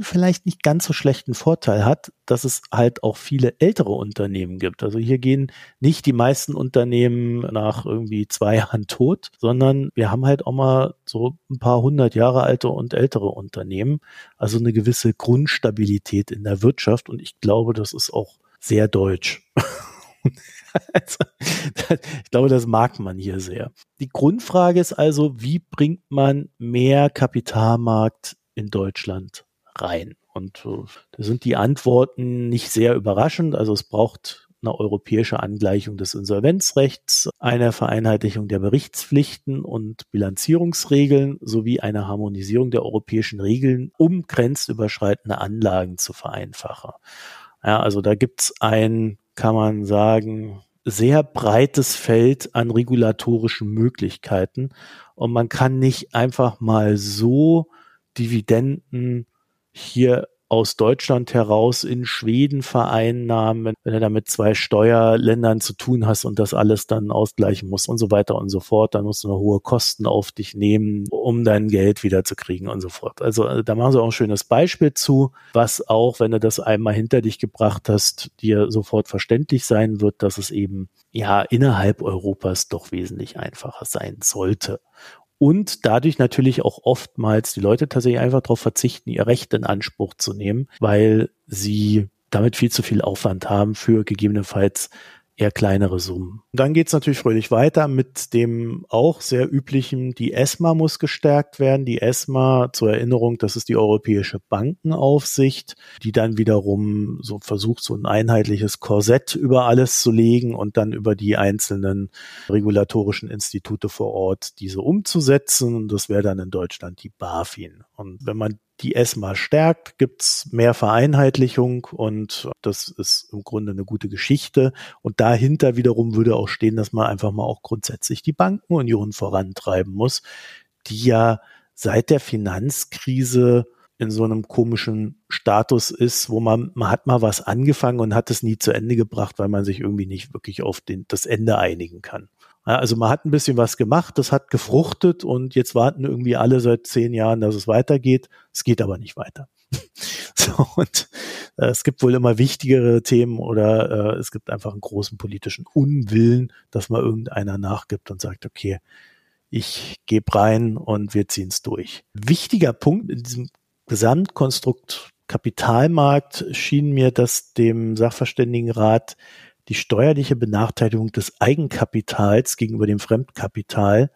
vielleicht nicht ganz so schlechten Vorteil hat, dass es halt auch viele ältere Unternehmen gibt. Also hier gehen nicht die meisten Unternehmen nach irgendwie zwei Jahren tot, sondern wir haben halt auch mal so ein paar hundert Jahre alte und ältere Unternehmen. Also eine gewisse Grundstabilität in der Wirtschaft und ich glaube, das ist auch sehr deutsch. Also, ich glaube, das mag man hier sehr. Die Grundfrage ist also, wie bringt man mehr Kapitalmarkt in Deutschland rein? Und äh, da sind die Antworten nicht sehr überraschend. Also es braucht eine europäische Angleichung des Insolvenzrechts, eine Vereinheitlichung der Berichtspflichten und Bilanzierungsregeln sowie eine Harmonisierung der europäischen Regeln, um grenzüberschreitende Anlagen zu vereinfachen. Ja, also da gibt's ein, kann man sagen, sehr breites Feld an regulatorischen Möglichkeiten. Und man kann nicht einfach mal so Dividenden hier aus Deutschland heraus in Schweden vereinnahmen, wenn du damit zwei Steuerländern zu tun hast und das alles dann ausgleichen musst und so weiter und so fort, dann musst du noch hohe Kosten auf dich nehmen, um dein Geld wiederzukriegen und so fort. Also äh, da machen sie auch ein schönes Beispiel zu, was auch, wenn du das einmal hinter dich gebracht hast, dir sofort verständlich sein wird, dass es eben ja innerhalb Europas doch wesentlich einfacher sein sollte und dadurch natürlich auch oftmals die Leute tatsächlich einfach darauf verzichten, ihr Recht in Anspruch zu nehmen, weil sie damit viel zu viel Aufwand haben für gegebenenfalls eher kleinere Summen. dann geht es natürlich fröhlich weiter mit dem auch sehr üblichen, die ESMA muss gestärkt werden. Die ESMA, zur Erinnerung, das ist die Europäische Bankenaufsicht, die dann wiederum so versucht, so ein einheitliches Korsett über alles zu legen und dann über die einzelnen regulatorischen Institute vor Ort diese umzusetzen. Und das wäre dann in Deutschland die BaFin. Und wenn man die ESMA stärkt, gibt's mehr Vereinheitlichung und das ist im Grunde eine gute Geschichte. Und dahinter wiederum würde auch stehen, dass man einfach mal auch grundsätzlich die Bankenunion vorantreiben muss, die ja seit der Finanzkrise in so einem komischen Status ist, wo man, man hat mal was angefangen und hat es nie zu Ende gebracht, weil man sich irgendwie nicht wirklich auf den, das Ende einigen kann. Also man hat ein bisschen was gemacht, das hat gefruchtet und jetzt warten irgendwie alle seit zehn Jahren, dass es weitergeht. Es geht aber nicht weiter. so, und äh, es gibt wohl immer wichtigere Themen oder äh, es gibt einfach einen großen politischen Unwillen, dass mal irgendeiner nachgibt und sagt, okay, ich gebe rein und wir ziehen es durch. Wichtiger Punkt in diesem Gesamtkonstrukt Kapitalmarkt schien mir, dass dem Sachverständigenrat die steuerliche Benachteiligung des Eigenkapitals gegenüber dem Fremdkapital.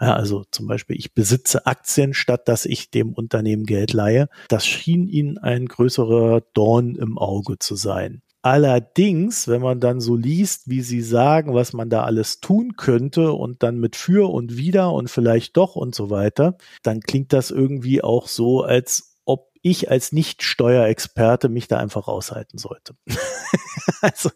Ja, also zum Beispiel, ich besitze Aktien, statt dass ich dem Unternehmen Geld leihe. Das schien ihnen ein größerer Dorn im Auge zu sein. Allerdings, wenn man dann so liest, wie sie sagen, was man da alles tun könnte und dann mit für und wieder und vielleicht doch und so weiter, dann klingt das irgendwie auch so, als ich als Nicht-Steuerexperte mich da einfach raushalten sollte. also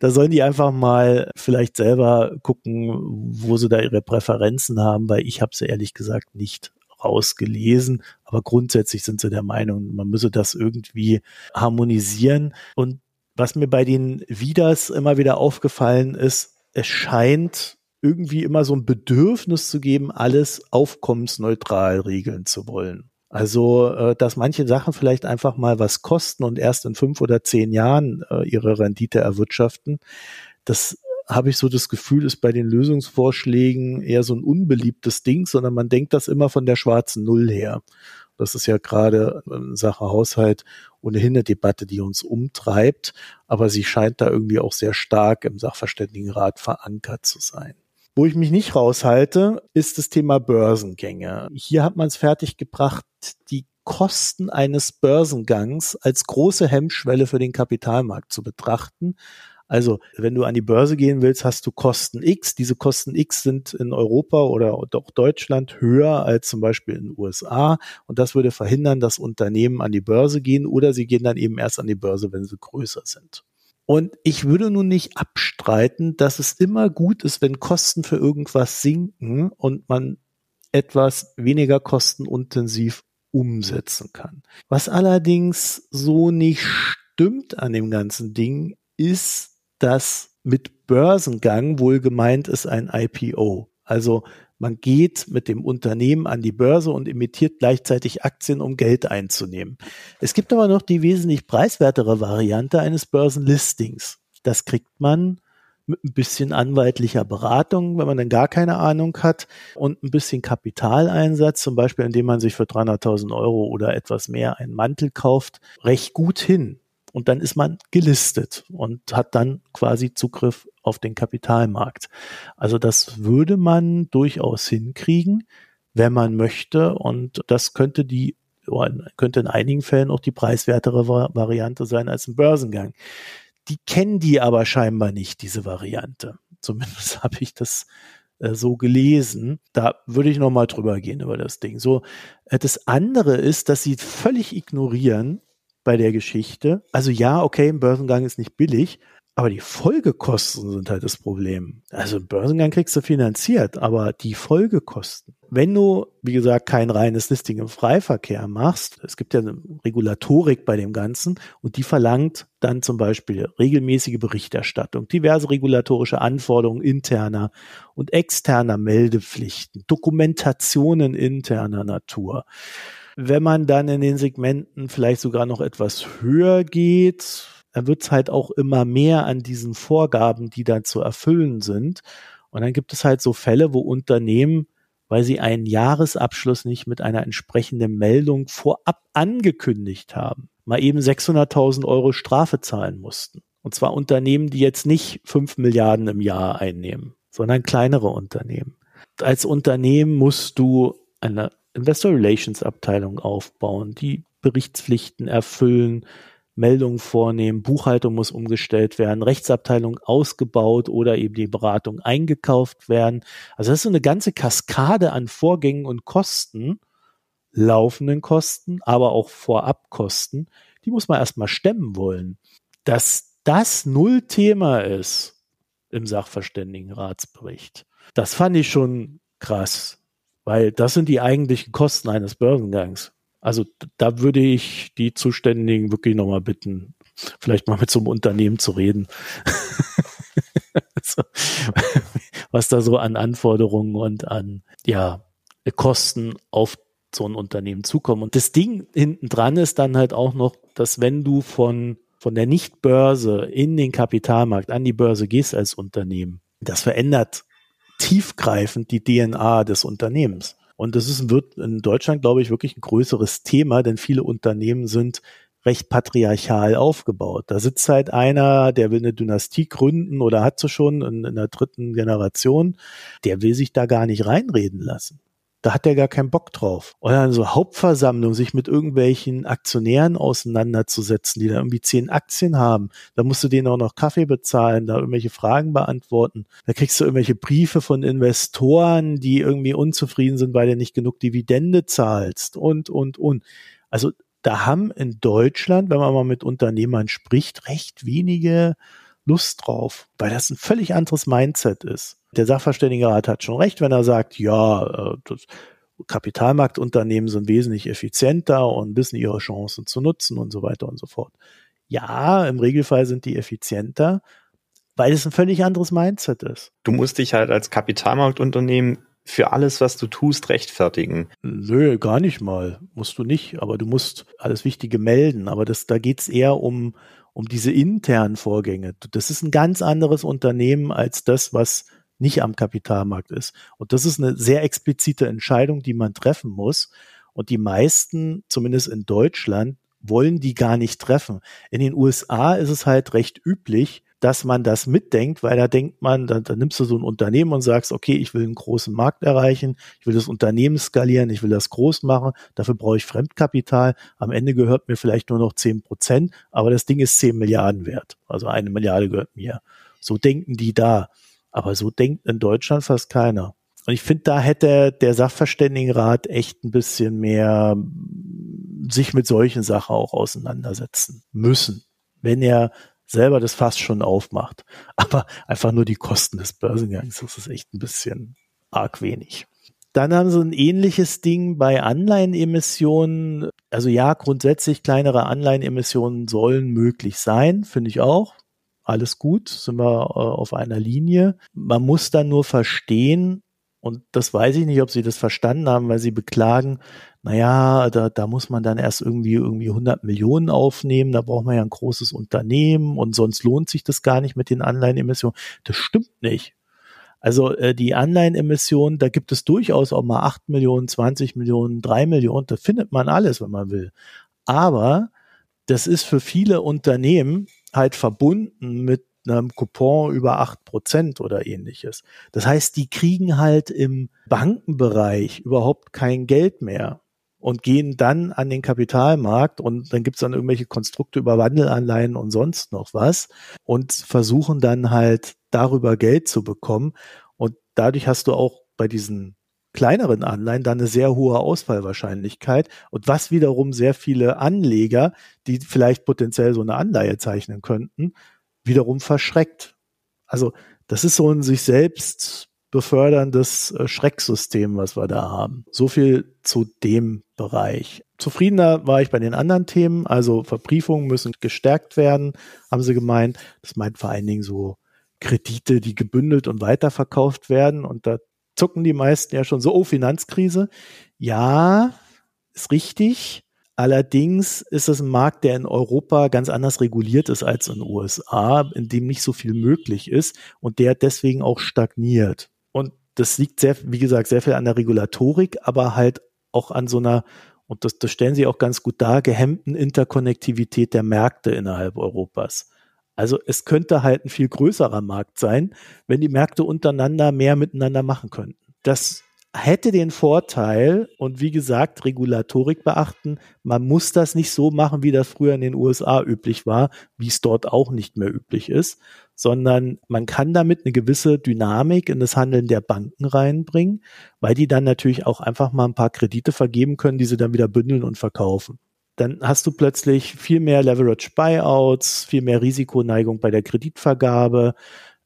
da sollen die einfach mal vielleicht selber gucken, wo sie da ihre Präferenzen haben, weil ich habe sie ehrlich gesagt nicht rausgelesen. Aber grundsätzlich sind sie der Meinung, man müsse das irgendwie harmonisieren. Und was mir bei den Widers immer wieder aufgefallen ist, es scheint irgendwie immer so ein Bedürfnis zu geben, alles aufkommensneutral regeln zu wollen. Also, äh, dass manche Sachen vielleicht einfach mal was kosten und erst in fünf oder zehn Jahren äh, ihre Rendite erwirtschaften, das habe ich so das Gefühl, ist bei den Lösungsvorschlägen eher so ein unbeliebtes Ding, sondern man denkt das immer von der schwarzen Null her. Das ist ja gerade in Sache Haushalt ohnehin eine Debatte, die uns umtreibt, aber sie scheint da irgendwie auch sehr stark im Sachverständigenrat verankert zu sein. Wo ich mich nicht raushalte, ist das Thema Börsengänge. Hier hat man es fertiggebracht, die Kosten eines Börsengangs als große Hemmschwelle für den Kapitalmarkt zu betrachten. Also, wenn du an die Börse gehen willst, hast du Kosten X. Diese Kosten X sind in Europa oder auch Deutschland höher als zum Beispiel in den USA. Und das würde verhindern, dass Unternehmen an die Börse gehen oder sie gehen dann eben erst an die Börse, wenn sie größer sind. Und ich würde nun nicht abstreiten, dass es immer gut ist, wenn Kosten für irgendwas sinken und man etwas weniger kostenintensiv umsetzen kann. Was allerdings so nicht stimmt an dem ganzen Ding, ist, dass mit Börsengang wohl gemeint ist ein IPO. Also man geht mit dem Unternehmen an die Börse und emittiert gleichzeitig Aktien, um Geld einzunehmen. Es gibt aber noch die wesentlich preiswertere Variante eines Börsenlistings. Das kriegt man mit ein bisschen anwaltlicher Beratung, wenn man dann gar keine Ahnung hat und ein bisschen Kapitaleinsatz, zum Beispiel indem man sich für 300.000 Euro oder etwas mehr einen Mantel kauft, recht gut hin und dann ist man gelistet und hat dann quasi Zugriff auf den Kapitalmarkt. Also das würde man durchaus hinkriegen, wenn man möchte und das könnte die könnte in einigen Fällen auch die preiswertere Variante sein als ein Börsengang. Die kennen die aber scheinbar nicht, diese Variante. Zumindest habe ich das äh, so gelesen. Da würde ich noch mal drüber gehen über das Ding. So, äh, das andere ist, dass sie völlig ignorieren, bei der Geschichte. Also ja, okay, ein Börsengang ist nicht billig, aber die Folgekosten sind halt das Problem. Also ein Börsengang kriegst du finanziert, aber die Folgekosten. Wenn du, wie gesagt, kein reines Listing im Freiverkehr machst, es gibt ja eine Regulatorik bei dem Ganzen und die verlangt dann zum Beispiel regelmäßige Berichterstattung, diverse regulatorische Anforderungen interner und externer Meldepflichten, Dokumentationen interner Natur. Wenn man dann in den Segmenten vielleicht sogar noch etwas höher geht, dann wird es halt auch immer mehr an diesen Vorgaben, die dann zu erfüllen sind. Und dann gibt es halt so Fälle, wo Unternehmen, weil sie einen Jahresabschluss nicht mit einer entsprechenden Meldung vorab angekündigt haben, mal eben 600.000 Euro Strafe zahlen mussten. Und zwar Unternehmen, die jetzt nicht 5 Milliarden im Jahr einnehmen, sondern kleinere Unternehmen. Als Unternehmen musst du eine Investor Relations Abteilung aufbauen, die Berichtspflichten erfüllen, Meldungen vornehmen, Buchhaltung muss umgestellt werden, Rechtsabteilung ausgebaut oder eben die Beratung eingekauft werden. Also das ist so eine ganze Kaskade an Vorgängen und Kosten, laufenden Kosten, aber auch Vorabkosten, die muss man erstmal stemmen wollen. Dass das null Thema ist im Sachverständigenratsbericht, das fand ich schon krass. Weil das sind die eigentlichen Kosten eines Börsengangs. Also da würde ich die Zuständigen wirklich nochmal bitten, vielleicht mal mit so einem Unternehmen zu reden. also, was da so an Anforderungen und an ja, Kosten auf so ein Unternehmen zukommen. Und das Ding hinten dran ist dann halt auch noch, dass wenn du von, von der Nicht-Börse in den Kapitalmarkt an die Börse gehst als Unternehmen, das verändert tiefgreifend die DNA des Unternehmens. Und das ist, wird in Deutschland, glaube ich, wirklich ein größeres Thema, denn viele Unternehmen sind recht patriarchal aufgebaut. Da sitzt halt einer, der will eine Dynastie gründen oder hat sie schon in, in der dritten Generation, der will sich da gar nicht reinreden lassen. Da hat der gar keinen Bock drauf. Oder dann so Hauptversammlung, sich mit irgendwelchen Aktionären auseinanderzusetzen, die da irgendwie zehn Aktien haben. Da musst du denen auch noch Kaffee bezahlen, da irgendwelche Fragen beantworten. Da kriegst du irgendwelche Briefe von Investoren, die irgendwie unzufrieden sind, weil du nicht genug Dividende zahlst und, und, und. Also da haben in Deutschland, wenn man mal mit Unternehmern spricht, recht wenige Lust drauf, weil das ein völlig anderes Mindset ist. Der Sachverständigenrat hat schon recht, wenn er sagt, ja, äh, das Kapitalmarktunternehmen sind wesentlich effizienter und wissen ihre Chancen zu nutzen und so weiter und so fort. Ja, im Regelfall sind die effizienter, weil es ein völlig anderes Mindset ist. Du musst dich halt als Kapitalmarktunternehmen für alles, was du tust, rechtfertigen. Nö, gar nicht mal. Musst du nicht, aber du musst alles Wichtige melden. Aber das, da geht's eher um, um diese internen Vorgänge. Das ist ein ganz anderes Unternehmen als das, was nicht am Kapitalmarkt ist. Und das ist eine sehr explizite Entscheidung, die man treffen muss. Und die meisten, zumindest in Deutschland, wollen die gar nicht treffen. In den USA ist es halt recht üblich, dass man das mitdenkt, weil da denkt man, da, da nimmst du so ein Unternehmen und sagst, okay, ich will einen großen Markt erreichen, ich will das Unternehmen skalieren, ich will das groß machen, dafür brauche ich Fremdkapital. Am Ende gehört mir vielleicht nur noch zehn Prozent, aber das Ding ist zehn Milliarden wert. Also eine Milliarde gehört mir. So denken die da. Aber so denkt in Deutschland fast keiner. Und ich finde, da hätte der Sachverständigenrat echt ein bisschen mehr sich mit solchen Sachen auch auseinandersetzen müssen, wenn er selber das fast schon aufmacht. Aber einfach nur die Kosten des Börsengangs, das ist echt ein bisschen arg wenig. Dann haben sie ein ähnliches Ding bei Anleihenemissionen. Also ja, grundsätzlich kleinere Anleihenemissionen sollen möglich sein, finde ich auch. Alles gut, sind wir äh, auf einer Linie. Man muss dann nur verstehen, und das weiß ich nicht, ob sie das verstanden haben, weil sie beklagen, naja, da, da muss man dann erst irgendwie, irgendwie 100 Millionen aufnehmen, da braucht man ja ein großes Unternehmen und sonst lohnt sich das gar nicht mit den Anleihenemissionen. Das stimmt nicht. Also äh, die Anleihenemissionen, da gibt es durchaus auch mal 8 Millionen, 20 Millionen, 3 Millionen, da findet man alles, wenn man will. Aber das ist für viele Unternehmen halt verbunden mit einem Coupon über acht Prozent oder ähnliches. Das heißt, die kriegen halt im Bankenbereich überhaupt kein Geld mehr und gehen dann an den Kapitalmarkt und dann gibt's dann irgendwelche Konstrukte über Wandelanleihen und sonst noch was und versuchen dann halt darüber Geld zu bekommen. Und dadurch hast du auch bei diesen kleineren Anleihen dann eine sehr hohe Ausfallwahrscheinlichkeit und was wiederum sehr viele Anleger, die vielleicht potenziell so eine Anleihe zeichnen könnten, wiederum verschreckt. Also das ist so ein sich selbst beförderndes äh, Schrecksystem, was wir da haben. So viel zu dem Bereich. Zufriedener war ich bei den anderen Themen. Also Verbriefungen müssen gestärkt werden, haben sie gemeint. Das meint vor allen Dingen so Kredite, die gebündelt und weiterverkauft werden. Und da zucken die meisten ja schon so, oh, Finanzkrise. Ja, ist richtig. Allerdings ist es ein Markt, der in Europa ganz anders reguliert ist als in den USA, in dem nicht so viel möglich ist und der deswegen auch stagniert. Und das liegt sehr, wie gesagt, sehr viel an der Regulatorik, aber halt auch an so einer, und das, das stellen sie auch ganz gut dar, gehemmten Interkonnektivität der Märkte innerhalb Europas. Also es könnte halt ein viel größerer Markt sein, wenn die Märkte untereinander mehr miteinander machen könnten. Das hätte den Vorteil und wie gesagt, Regulatorik beachten. Man muss das nicht so machen, wie das früher in den USA üblich war, wie es dort auch nicht mehr üblich ist, sondern man kann damit eine gewisse Dynamik in das Handeln der Banken reinbringen, weil die dann natürlich auch einfach mal ein paar Kredite vergeben können, die sie dann wieder bündeln und verkaufen. Dann hast du plötzlich viel mehr Leverage Buyouts, viel mehr Risikoneigung bei der Kreditvergabe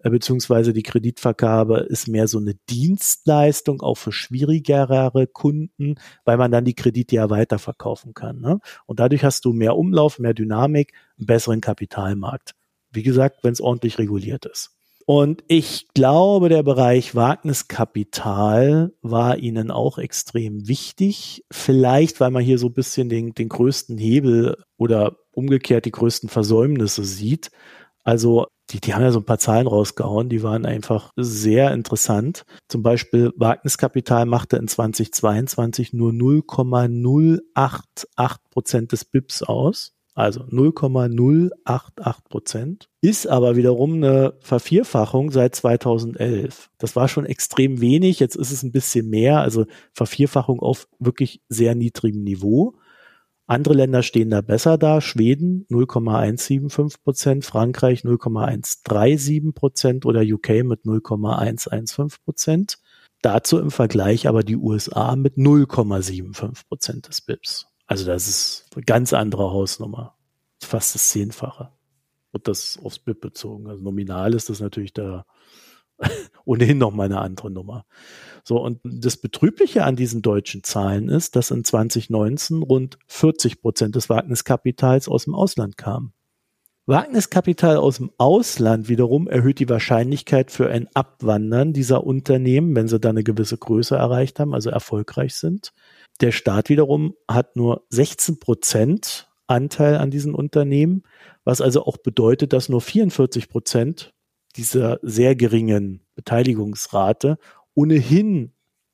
äh, beziehungsweise die Kreditvergabe ist mehr so eine Dienstleistung auch für schwierigere Kunden, weil man dann die Kredite ja weiterverkaufen kann. Ne? Und dadurch hast du mehr Umlauf, mehr Dynamik, einen besseren Kapitalmarkt. Wie gesagt, wenn es ordentlich reguliert ist. Und ich glaube, der Bereich Wagniskapital war ihnen auch extrem wichtig. Vielleicht, weil man hier so ein bisschen den, den größten Hebel oder umgekehrt die größten Versäumnisse sieht. Also die, die haben ja so ein paar Zahlen rausgehauen, die waren einfach sehr interessant. Zum Beispiel Wagniskapital machte in 2022 nur 0,088 Prozent des BIPs aus. Also 0,088 Prozent. Ist aber wiederum eine Vervierfachung seit 2011. Das war schon extrem wenig. Jetzt ist es ein bisschen mehr. Also Vervierfachung auf wirklich sehr niedrigem Niveau. Andere Länder stehen da besser da. Schweden 0,175 Prozent, Frankreich 0,137 Prozent oder UK mit 0,115 Prozent. Dazu im Vergleich aber die USA mit 0,75 Prozent des BIPs. Also das ist eine ganz andere Hausnummer. Fast das Zehnfache. Und das aufs BIP bezogen. Also nominal ist das natürlich da ohnehin noch mal eine andere Nummer. So, und das Betrübliche an diesen deutschen Zahlen ist, dass in 2019 rund 40 Prozent des Wagniskapitals aus dem Ausland kam. Wagniskapital aus dem Ausland wiederum erhöht die Wahrscheinlichkeit für ein Abwandern dieser Unternehmen, wenn sie dann eine gewisse Größe erreicht haben, also erfolgreich sind. Der Staat wiederum hat nur 16 Prozent Anteil an diesen Unternehmen, was also auch bedeutet, dass nur 44 Prozent dieser sehr geringen Beteiligungsrate ohnehin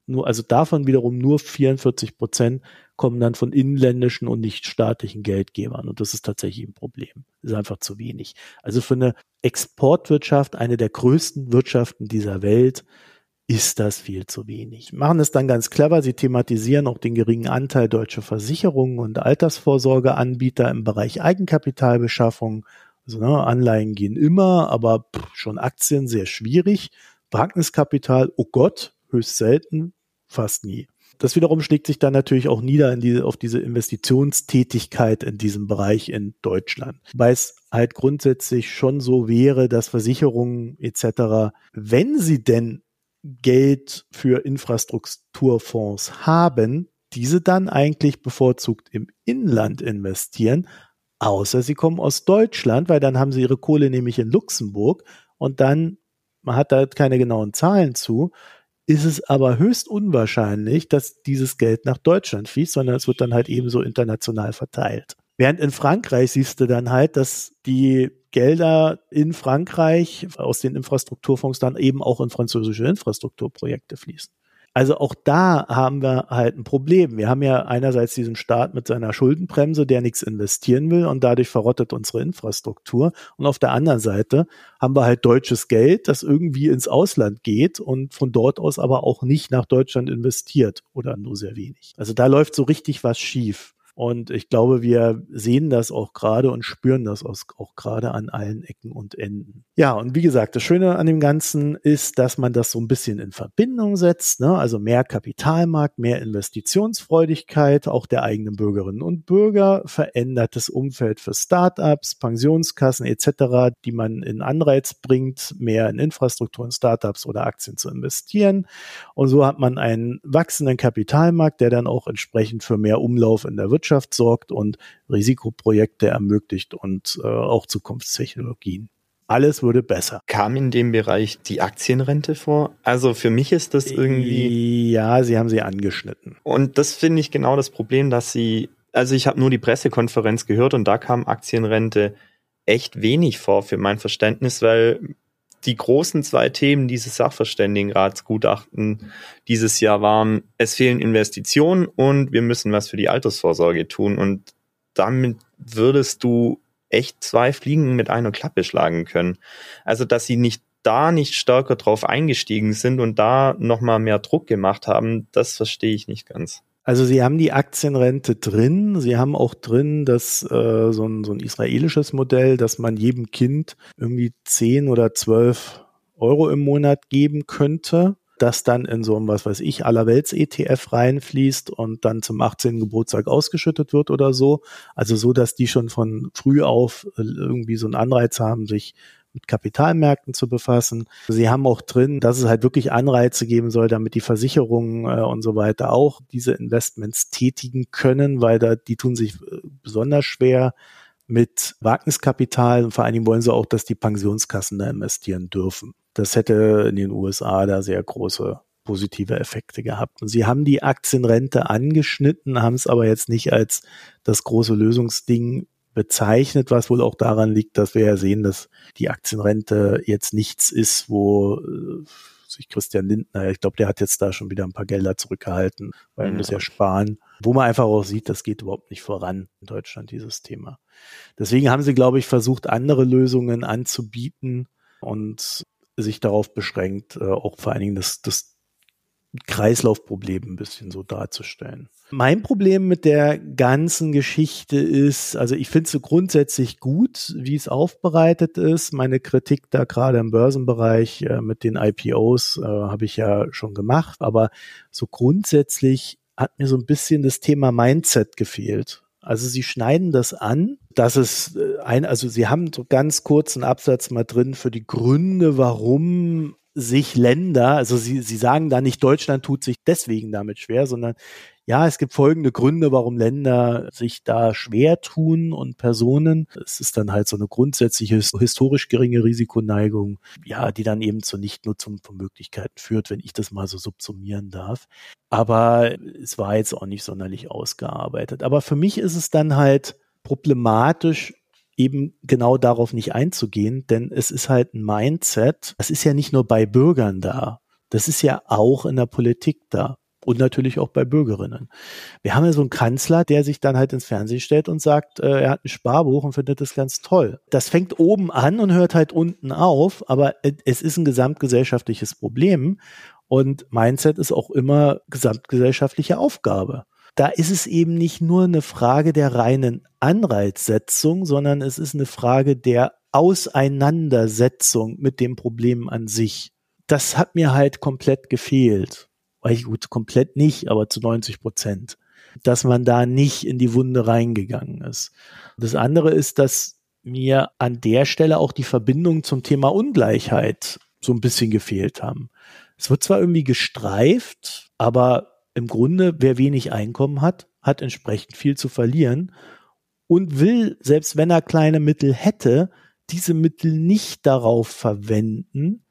nur, also davon wiederum nur 44 Prozent kommen dann von inländischen und nicht staatlichen Geldgebern. Und das ist tatsächlich ein Problem. Das ist einfach zu wenig. Also für eine Exportwirtschaft, eine der größten Wirtschaften dieser Welt, ist das viel zu wenig. Machen es dann ganz clever. Sie thematisieren auch den geringen Anteil deutscher Versicherungen und Altersvorsorgeanbieter im Bereich Eigenkapitalbeschaffung. Also ne, Anleihen gehen immer, aber pff, schon Aktien sehr schwierig. Wagniskapital, oh Gott, höchst selten, fast nie. Das wiederum schlägt sich dann natürlich auch nieder in die, auf diese Investitionstätigkeit in diesem Bereich in Deutschland. Weil es halt grundsätzlich schon so wäre, dass Versicherungen etc., wenn sie denn Geld für Infrastrukturfonds haben, diese dann eigentlich bevorzugt im Inland investieren, außer sie kommen aus Deutschland, weil dann haben sie ihre Kohle nämlich in Luxemburg und dann, man hat da keine genauen Zahlen zu, ist es aber höchst unwahrscheinlich, dass dieses Geld nach Deutschland fließt, sondern es wird dann halt ebenso international verteilt. Während in Frankreich siehst du dann halt, dass die Gelder in Frankreich aus den Infrastrukturfonds dann eben auch in französische Infrastrukturprojekte fließen. Also auch da haben wir halt ein Problem. Wir haben ja einerseits diesen Staat mit seiner Schuldenbremse, der nichts investieren will und dadurch verrottet unsere Infrastruktur. Und auf der anderen Seite haben wir halt deutsches Geld, das irgendwie ins Ausland geht und von dort aus aber auch nicht nach Deutschland investiert oder nur sehr wenig. Also da läuft so richtig was schief. Und ich glaube, wir sehen das auch gerade und spüren das auch gerade an allen Ecken und Enden. Ja, und wie gesagt, das Schöne an dem Ganzen ist, dass man das so ein bisschen in Verbindung setzt. Ne? Also mehr Kapitalmarkt, mehr Investitionsfreudigkeit, auch der eigenen Bürgerinnen und Bürger, verändertes Umfeld für Startups, Pensionskassen etc., die man in Anreiz bringt, mehr in Infrastruktur, in Startups oder Aktien zu investieren. Und so hat man einen wachsenden Kapitalmarkt, der dann auch entsprechend für mehr Umlauf in der Wirtschaft Wirtschaft sorgt und Risikoprojekte ermöglicht und äh, auch Zukunftstechnologien. Alles würde besser. Kam in dem Bereich die Aktienrente vor? Also für mich ist das irgendwie. Ja, sie haben sie angeschnitten. Und das finde ich genau das Problem, dass sie, also ich habe nur die Pressekonferenz gehört und da kam Aktienrente echt wenig vor für mein Verständnis, weil die großen zwei Themen dieses Sachverständigenratsgutachten dieses Jahr waren, es fehlen Investitionen und wir müssen was für die Altersvorsorge tun. Und damit würdest du echt zwei Fliegen mit einer Klappe schlagen können. Also, dass sie nicht da nicht stärker drauf eingestiegen sind und da nochmal mehr Druck gemacht haben, das verstehe ich nicht ganz. Also sie haben die Aktienrente drin, sie haben auch drin das äh, so, ein, so ein israelisches Modell, dass man jedem Kind irgendwie zehn oder zwölf Euro im Monat geben könnte, das dann in so ein, was weiß ich, Allerwelts-ETF reinfließt und dann zum 18. Geburtstag ausgeschüttet wird oder so. Also so, dass die schon von früh auf äh, irgendwie so einen Anreiz haben, sich mit Kapitalmärkten zu befassen. Sie haben auch drin, dass es halt wirklich Anreize geben soll, damit die Versicherungen äh, und so weiter auch diese Investments tätigen können, weil da die tun sich äh, besonders schwer mit Wagniskapital und vor allen Dingen wollen sie auch, dass die Pensionskassen da investieren dürfen. Das hätte in den USA da sehr große positive Effekte gehabt. Und sie haben die Aktienrente angeschnitten, haben es aber jetzt nicht als das große Lösungsding bezeichnet, was wohl auch daran liegt, dass wir ja sehen, dass die Aktienrente jetzt nichts ist, wo äh, sich Christian Lindner, ich glaube, der hat jetzt da schon wieder ein paar Gelder zurückgehalten, weil er mhm. muss ja sparen, wo man einfach auch sieht, das geht überhaupt nicht voran in Deutschland, dieses Thema. Deswegen haben sie, glaube ich, versucht, andere Lösungen anzubieten und sich darauf beschränkt, äh, auch vor allen Dingen das, das Kreislaufproblem ein bisschen so darzustellen. Mein Problem mit der ganzen Geschichte ist, also ich finde es grundsätzlich gut, wie es aufbereitet ist. Meine Kritik da gerade im Börsenbereich äh, mit den IPOs äh, habe ich ja schon gemacht, aber so grundsätzlich hat mir so ein bisschen das Thema Mindset gefehlt. Also sie schneiden das an, dass es äh, ein, also sie haben so ganz kurzen Absatz mal drin für die Gründe, warum sich Länder, also sie, sie sagen da nicht, Deutschland tut sich deswegen damit schwer, sondern ja, es gibt folgende Gründe, warum Länder sich da schwer tun und Personen. Es ist dann halt so eine grundsätzliche historisch geringe Risikoneigung, ja, die dann eben zur Nichtnutzung von Möglichkeiten führt, wenn ich das mal so subsumieren darf. Aber es war jetzt auch nicht sonderlich ausgearbeitet. Aber für mich ist es dann halt problematisch, eben genau darauf nicht einzugehen, denn es ist halt ein Mindset. Das ist ja nicht nur bei Bürgern da. Das ist ja auch in der Politik da. Und natürlich auch bei Bürgerinnen. Wir haben ja so einen Kanzler, der sich dann halt ins Fernsehen stellt und sagt, äh, er hat ein Sparbuch und findet das ganz toll. Das fängt oben an und hört halt unten auf, aber es ist ein gesamtgesellschaftliches Problem. Und Mindset ist auch immer gesamtgesellschaftliche Aufgabe da ist es eben nicht nur eine Frage der reinen Anreizsetzung, sondern es ist eine Frage der Auseinandersetzung mit dem Problem an sich. Das hat mir halt komplett gefehlt. Weil ich gut, komplett nicht, aber zu 90 Prozent. Dass man da nicht in die Wunde reingegangen ist. Das andere ist, dass mir an der Stelle auch die Verbindung zum Thema Ungleichheit so ein bisschen gefehlt haben. Es wird zwar irgendwie gestreift, aber im Grunde, wer wenig Einkommen hat, hat entsprechend viel zu verlieren und will, selbst wenn er kleine Mittel hätte, diese Mittel nicht darauf verwenden,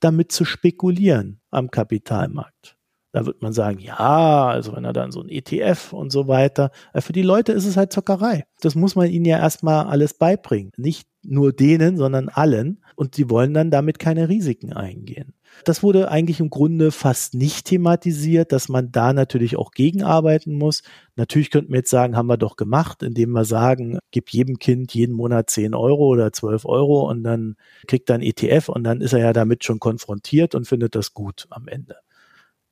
damit zu spekulieren am Kapitalmarkt. Da wird man sagen, ja, also wenn er dann so ein ETF und so weiter, äh, für die Leute ist es halt Zockerei. Das muss man ihnen ja erstmal alles beibringen. Nicht nur denen, sondern allen. Und sie wollen dann damit keine Risiken eingehen. Das wurde eigentlich im Grunde fast nicht thematisiert, dass man da natürlich auch gegenarbeiten muss. Natürlich könnten wir jetzt sagen, haben wir doch gemacht, indem wir sagen, gib jedem Kind jeden Monat 10 Euro oder 12 Euro und dann kriegt er ein ETF und dann ist er ja damit schon konfrontiert und findet das gut am Ende.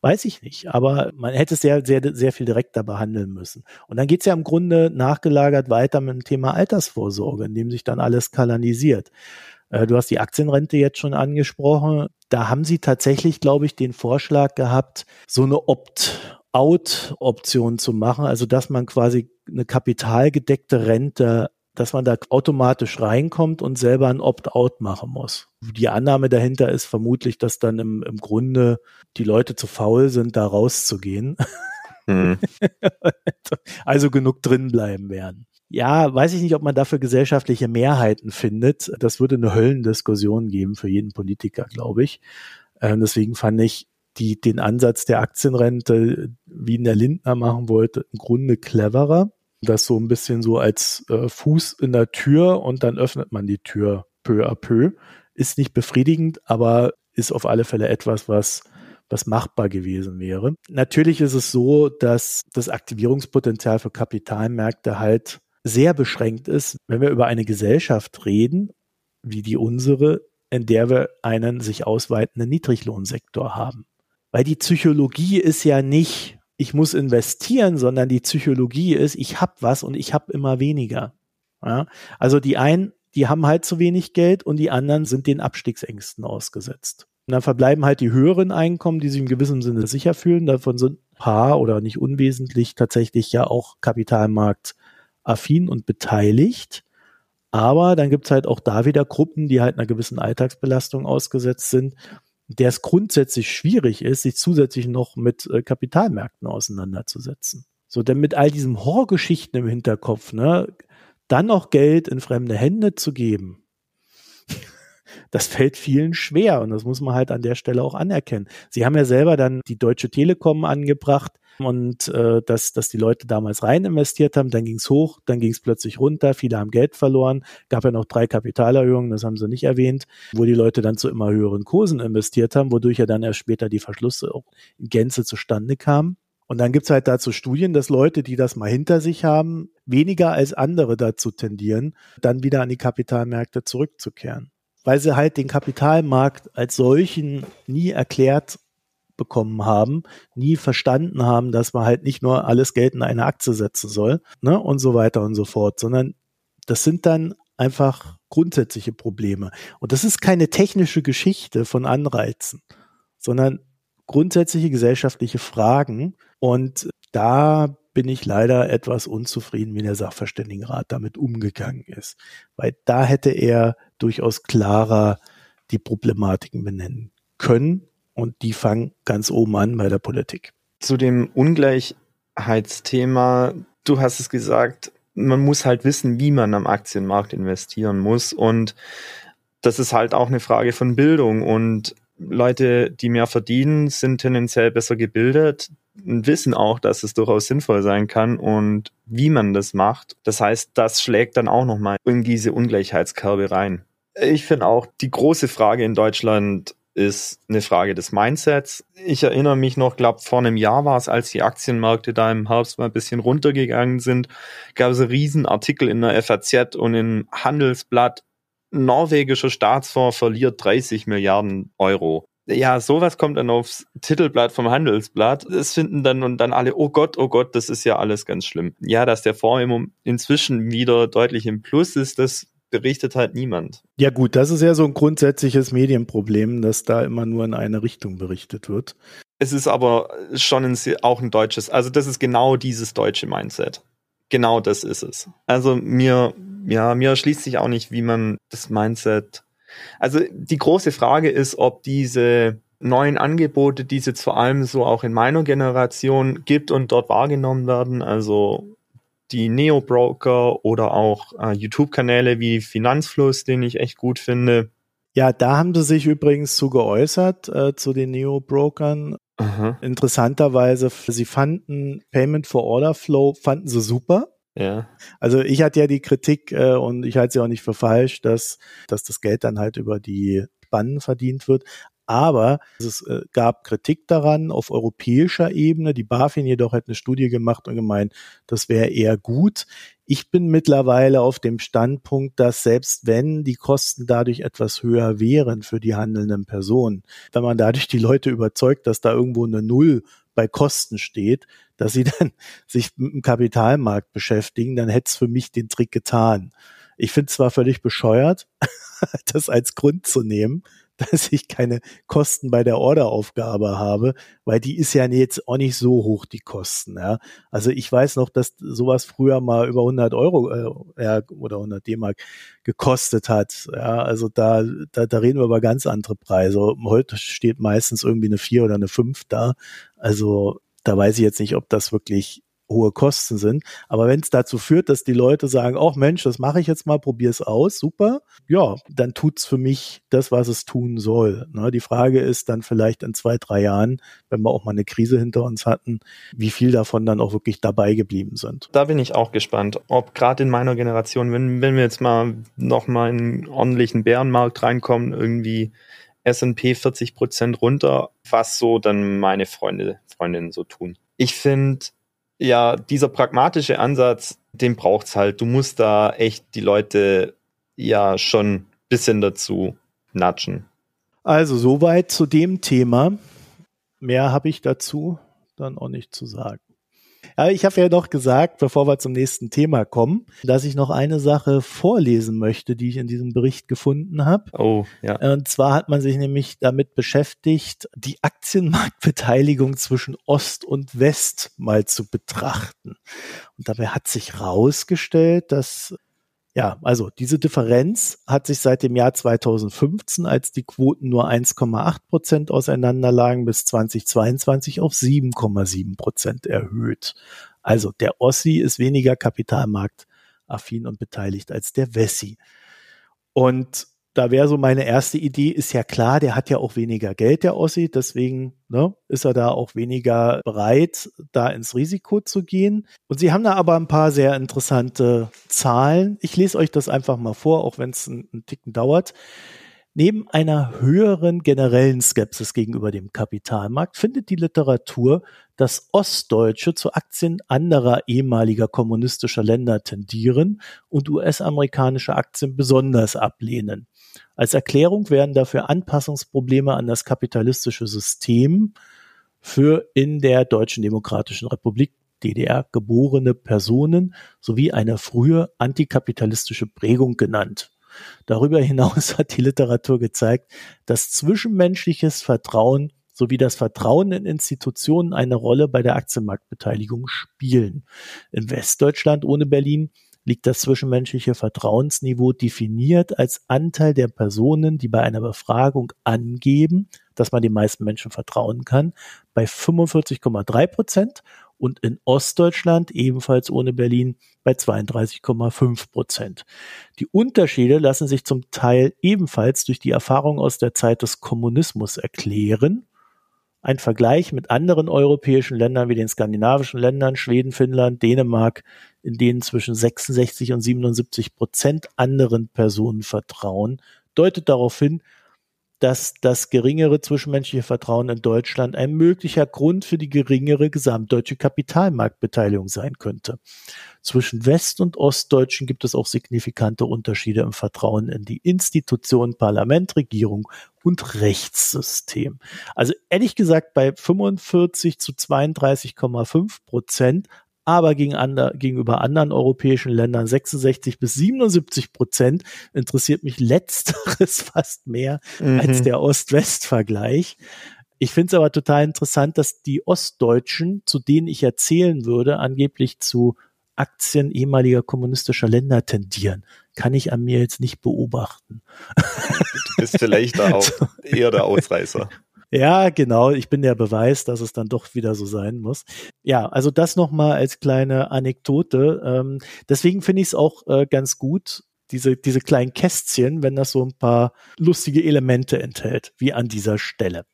Weiß ich nicht, aber man hätte es sehr, sehr, sehr viel direkter behandeln müssen. Und dann geht es ja im Grunde nachgelagert weiter mit dem Thema Altersvorsorge, in dem sich dann alles kanalisiert. Äh, du hast die Aktienrente jetzt schon angesprochen. Da haben sie tatsächlich, glaube ich, den Vorschlag gehabt, so eine Opt-out-Option zu machen. Also, dass man quasi eine kapitalgedeckte Rente dass man da automatisch reinkommt und selber ein Opt-out machen muss. Die Annahme dahinter ist vermutlich, dass dann im, im Grunde die Leute zu faul sind, da rauszugehen. Mhm. also genug drin bleiben werden ja, weiß ich nicht, ob man dafür gesellschaftliche Mehrheiten findet. Das würde eine Höllendiskussion geben für jeden Politiker, glaube ich. Ähm, deswegen fand ich die, den Ansatz der Aktienrente, wie ihn der Lindner machen wollte, im Grunde cleverer. Das so ein bisschen so als äh, Fuß in der Tür und dann öffnet man die Tür peu à peu. Ist nicht befriedigend, aber ist auf alle Fälle etwas, was was machbar gewesen wäre. Natürlich ist es so, dass das Aktivierungspotenzial für Kapitalmärkte halt sehr beschränkt ist, wenn wir über eine Gesellschaft reden, wie die unsere, in der wir einen sich ausweitenden Niedriglohnsektor haben. Weil die Psychologie ist ja nicht, ich muss investieren, sondern die Psychologie ist, ich habe was und ich habe immer weniger. Ja? Also die einen, die haben halt zu wenig Geld und die anderen sind den Abstiegsängsten ausgesetzt. Und dann verbleiben halt die höheren Einkommen, die sich im gewissen Sinne sicher fühlen. Davon sind ein paar oder nicht unwesentlich tatsächlich ja auch Kapitalmarkt affin und beteiligt. Aber dann gibt's halt auch da wieder Gruppen, die halt einer gewissen Alltagsbelastung ausgesetzt sind, der es grundsätzlich schwierig ist, sich zusätzlich noch mit äh, Kapitalmärkten auseinanderzusetzen. So, denn mit all diesen Horrorgeschichten im Hinterkopf, ne, dann noch Geld in fremde Hände zu geben, Das fällt vielen schwer und das muss man halt an der Stelle auch anerkennen. Sie haben ja selber dann die Deutsche Telekom angebracht und äh, dass, dass die Leute damals rein investiert haben, dann ging es hoch, dann ging es plötzlich runter, viele haben Geld verloren, gab ja noch drei Kapitalerhöhungen, das haben sie nicht erwähnt, wo die Leute dann zu immer höheren Kursen investiert haben, wodurch ja dann erst später die Verschlüsse auch in Gänze zustande kamen. Und dann gibt's halt dazu Studien, dass Leute, die das mal hinter sich haben, weniger als andere dazu tendieren, dann wieder an die Kapitalmärkte zurückzukehren. Weil sie halt den Kapitalmarkt als solchen nie erklärt bekommen haben, nie verstanden haben, dass man halt nicht nur alles Geld in eine Aktie setzen soll, ne, und so weiter und so fort, sondern das sind dann einfach grundsätzliche Probleme. Und das ist keine technische Geschichte von Anreizen, sondern grundsätzliche gesellschaftliche Fragen, und da bin ich leider etwas unzufrieden, wie der Sachverständigenrat damit umgegangen ist. Weil da hätte er durchaus klarer die Problematiken benennen können. Und die fangen ganz oben an bei der Politik. Zu dem Ungleichheitsthema, du hast es gesagt, man muss halt wissen, wie man am Aktienmarkt investieren muss. Und das ist halt auch eine Frage von Bildung. Und Leute, die mehr verdienen, sind tendenziell besser gebildet wissen auch, dass es durchaus sinnvoll sein kann und wie man das macht. Das heißt, das schlägt dann auch nochmal in diese Ungleichheitskerbe rein. Ich finde auch, die große Frage in Deutschland ist eine Frage des Mindsets. Ich erinnere mich noch, glaube vor einem Jahr war es, als die Aktienmärkte da im Herbst mal ein bisschen runtergegangen sind, gab es einen riesen Artikel in der FAZ und im Handelsblatt. Norwegischer Staatsfonds verliert 30 Milliarden Euro ja, sowas kommt dann aufs Titelblatt vom Handelsblatt. Das finden dann und dann alle, oh Gott, oh Gott, das ist ja alles ganz schlimm. Ja, dass der Fonds inzwischen wieder deutlich im Plus ist, das berichtet halt niemand. Ja gut, das ist ja so ein grundsätzliches Medienproblem, dass da immer nur in eine Richtung berichtet wird. Es ist aber schon ein, auch ein deutsches, also das ist genau dieses deutsche Mindset. Genau das ist es. Also mir, ja, mir erschließt sich auch nicht, wie man das Mindset also die große Frage ist, ob diese neuen Angebote, die es jetzt vor allem so auch in meiner Generation gibt und dort wahrgenommen werden, also die Neo-Broker oder auch äh, YouTube-Kanäle wie Finanzfluss, den ich echt gut finde. Ja, da haben sie sich übrigens zu geäußert, äh, zu den Neo-Brokern. Interessanterweise, sie fanden Payment for Order Flow, fanden sie super. Ja. Also ich hatte ja die Kritik äh, und ich halte sie auch nicht für falsch, dass, dass das Geld dann halt über die Spannen verdient wird. Aber es äh, gab Kritik daran auf europäischer Ebene. Die BaFin jedoch hat eine Studie gemacht und gemeint, das wäre eher gut. Ich bin mittlerweile auf dem Standpunkt, dass selbst wenn die Kosten dadurch etwas höher wären für die handelnden Personen, wenn man dadurch die Leute überzeugt, dass da irgendwo eine Null bei Kosten steht, dass sie dann sich mit dem Kapitalmarkt beschäftigen, dann hätte es für mich den Trick getan. Ich finde zwar völlig bescheuert, das als Grund zu nehmen, dass ich keine Kosten bei der Orderaufgabe habe, weil die ist ja jetzt auch nicht so hoch, die Kosten. Ja. Also ich weiß noch, dass sowas früher mal über 100 Euro äh, oder 100 D-Mark gekostet hat. Ja. Also da, da, da reden wir über ganz andere Preise. Heute steht meistens irgendwie eine 4 oder eine 5 da. Also da weiß ich jetzt nicht, ob das wirklich hohe Kosten sind. Aber wenn es dazu führt, dass die Leute sagen, ach Mensch, das mache ich jetzt mal, probier es aus, super, ja, dann tut's für mich das, was es tun soll. Ne? Die Frage ist dann vielleicht in zwei, drei Jahren, wenn wir auch mal eine Krise hinter uns hatten, wie viel davon dann auch wirklich dabei geblieben sind. Da bin ich auch gespannt, ob gerade in meiner Generation, wenn, wenn wir jetzt mal noch mal in einen ordentlichen Bärenmarkt reinkommen, irgendwie S&P 40 Prozent runter, was so dann meine Freunde, Freundinnen so tun. Ich finde, ja, dieser pragmatische Ansatz, den braucht's halt. Du musst da echt die Leute ja schon bisschen dazu natschen. Also soweit zu dem Thema. Mehr habe ich dazu dann auch nicht zu sagen. Ja, ich habe ja noch gesagt, bevor wir zum nächsten Thema kommen, dass ich noch eine Sache vorlesen möchte, die ich in diesem Bericht gefunden habe. Oh, ja. Und zwar hat man sich nämlich damit beschäftigt, die Aktienmarktbeteiligung zwischen Ost und West mal zu betrachten. Und dabei hat sich herausgestellt, dass ja, also diese Differenz hat sich seit dem Jahr 2015, als die Quoten nur 1,8 Prozent auseinanderlagen, bis 2022 auf 7,7 Prozent erhöht. Also der Ossi ist weniger kapitalmarktaffin und beteiligt als der Wessi. Und da wäre so meine erste Idee, ist ja klar, der hat ja auch weniger Geld, der Ossi, deswegen ne, ist er da auch weniger bereit, da ins Risiko zu gehen. Und sie haben da aber ein paar sehr interessante Zahlen. Ich lese euch das einfach mal vor, auch wenn es einen Ticken dauert. Neben einer höheren generellen Skepsis gegenüber dem Kapitalmarkt findet die Literatur, dass Ostdeutsche zu Aktien anderer ehemaliger kommunistischer Länder tendieren und US-amerikanische Aktien besonders ablehnen. Als Erklärung werden dafür Anpassungsprobleme an das kapitalistische System für in der Deutschen Demokratischen Republik DDR geborene Personen sowie eine frühe antikapitalistische Prägung genannt. Darüber hinaus hat die Literatur gezeigt, dass zwischenmenschliches Vertrauen sowie das Vertrauen in Institutionen eine Rolle bei der Aktienmarktbeteiligung spielen. In Westdeutschland ohne Berlin liegt das zwischenmenschliche Vertrauensniveau definiert als Anteil der Personen, die bei einer Befragung angeben, dass man den meisten Menschen vertrauen kann, bei 45,3 Prozent und in Ostdeutschland ebenfalls ohne Berlin bei 32,5 Prozent. Die Unterschiede lassen sich zum Teil ebenfalls durch die Erfahrung aus der Zeit des Kommunismus erklären. Ein Vergleich mit anderen europäischen Ländern wie den skandinavischen Ländern, Schweden, Finnland, Dänemark, in denen zwischen 66 und 77 Prozent anderen Personen vertrauen, deutet darauf hin, dass das geringere zwischenmenschliche Vertrauen in Deutschland ein möglicher Grund für die geringere gesamtdeutsche Kapitalmarktbeteiligung sein könnte. Zwischen West- und Ostdeutschen gibt es auch signifikante Unterschiede im Vertrauen in die Institutionen Parlament, Regierung und Rechtssystem. Also ehrlich gesagt, bei 45 zu 32,5 Prozent aber gegen ander, gegenüber anderen europäischen Ländern 66 bis 77 Prozent interessiert mich letzteres fast mehr mhm. als der Ost-West-Vergleich. Ich finde es aber total interessant, dass die Ostdeutschen, zu denen ich erzählen würde, angeblich zu Aktien ehemaliger kommunistischer Länder tendieren. Kann ich an mir jetzt nicht beobachten. Du bist vielleicht auch eher der Ausreißer. Ja, genau. Ich bin der Beweis, dass es dann doch wieder so sein muss. Ja, also das nochmal als kleine Anekdote. Ähm, deswegen finde ich es auch äh, ganz gut, diese, diese kleinen Kästchen, wenn das so ein paar lustige Elemente enthält, wie an dieser Stelle.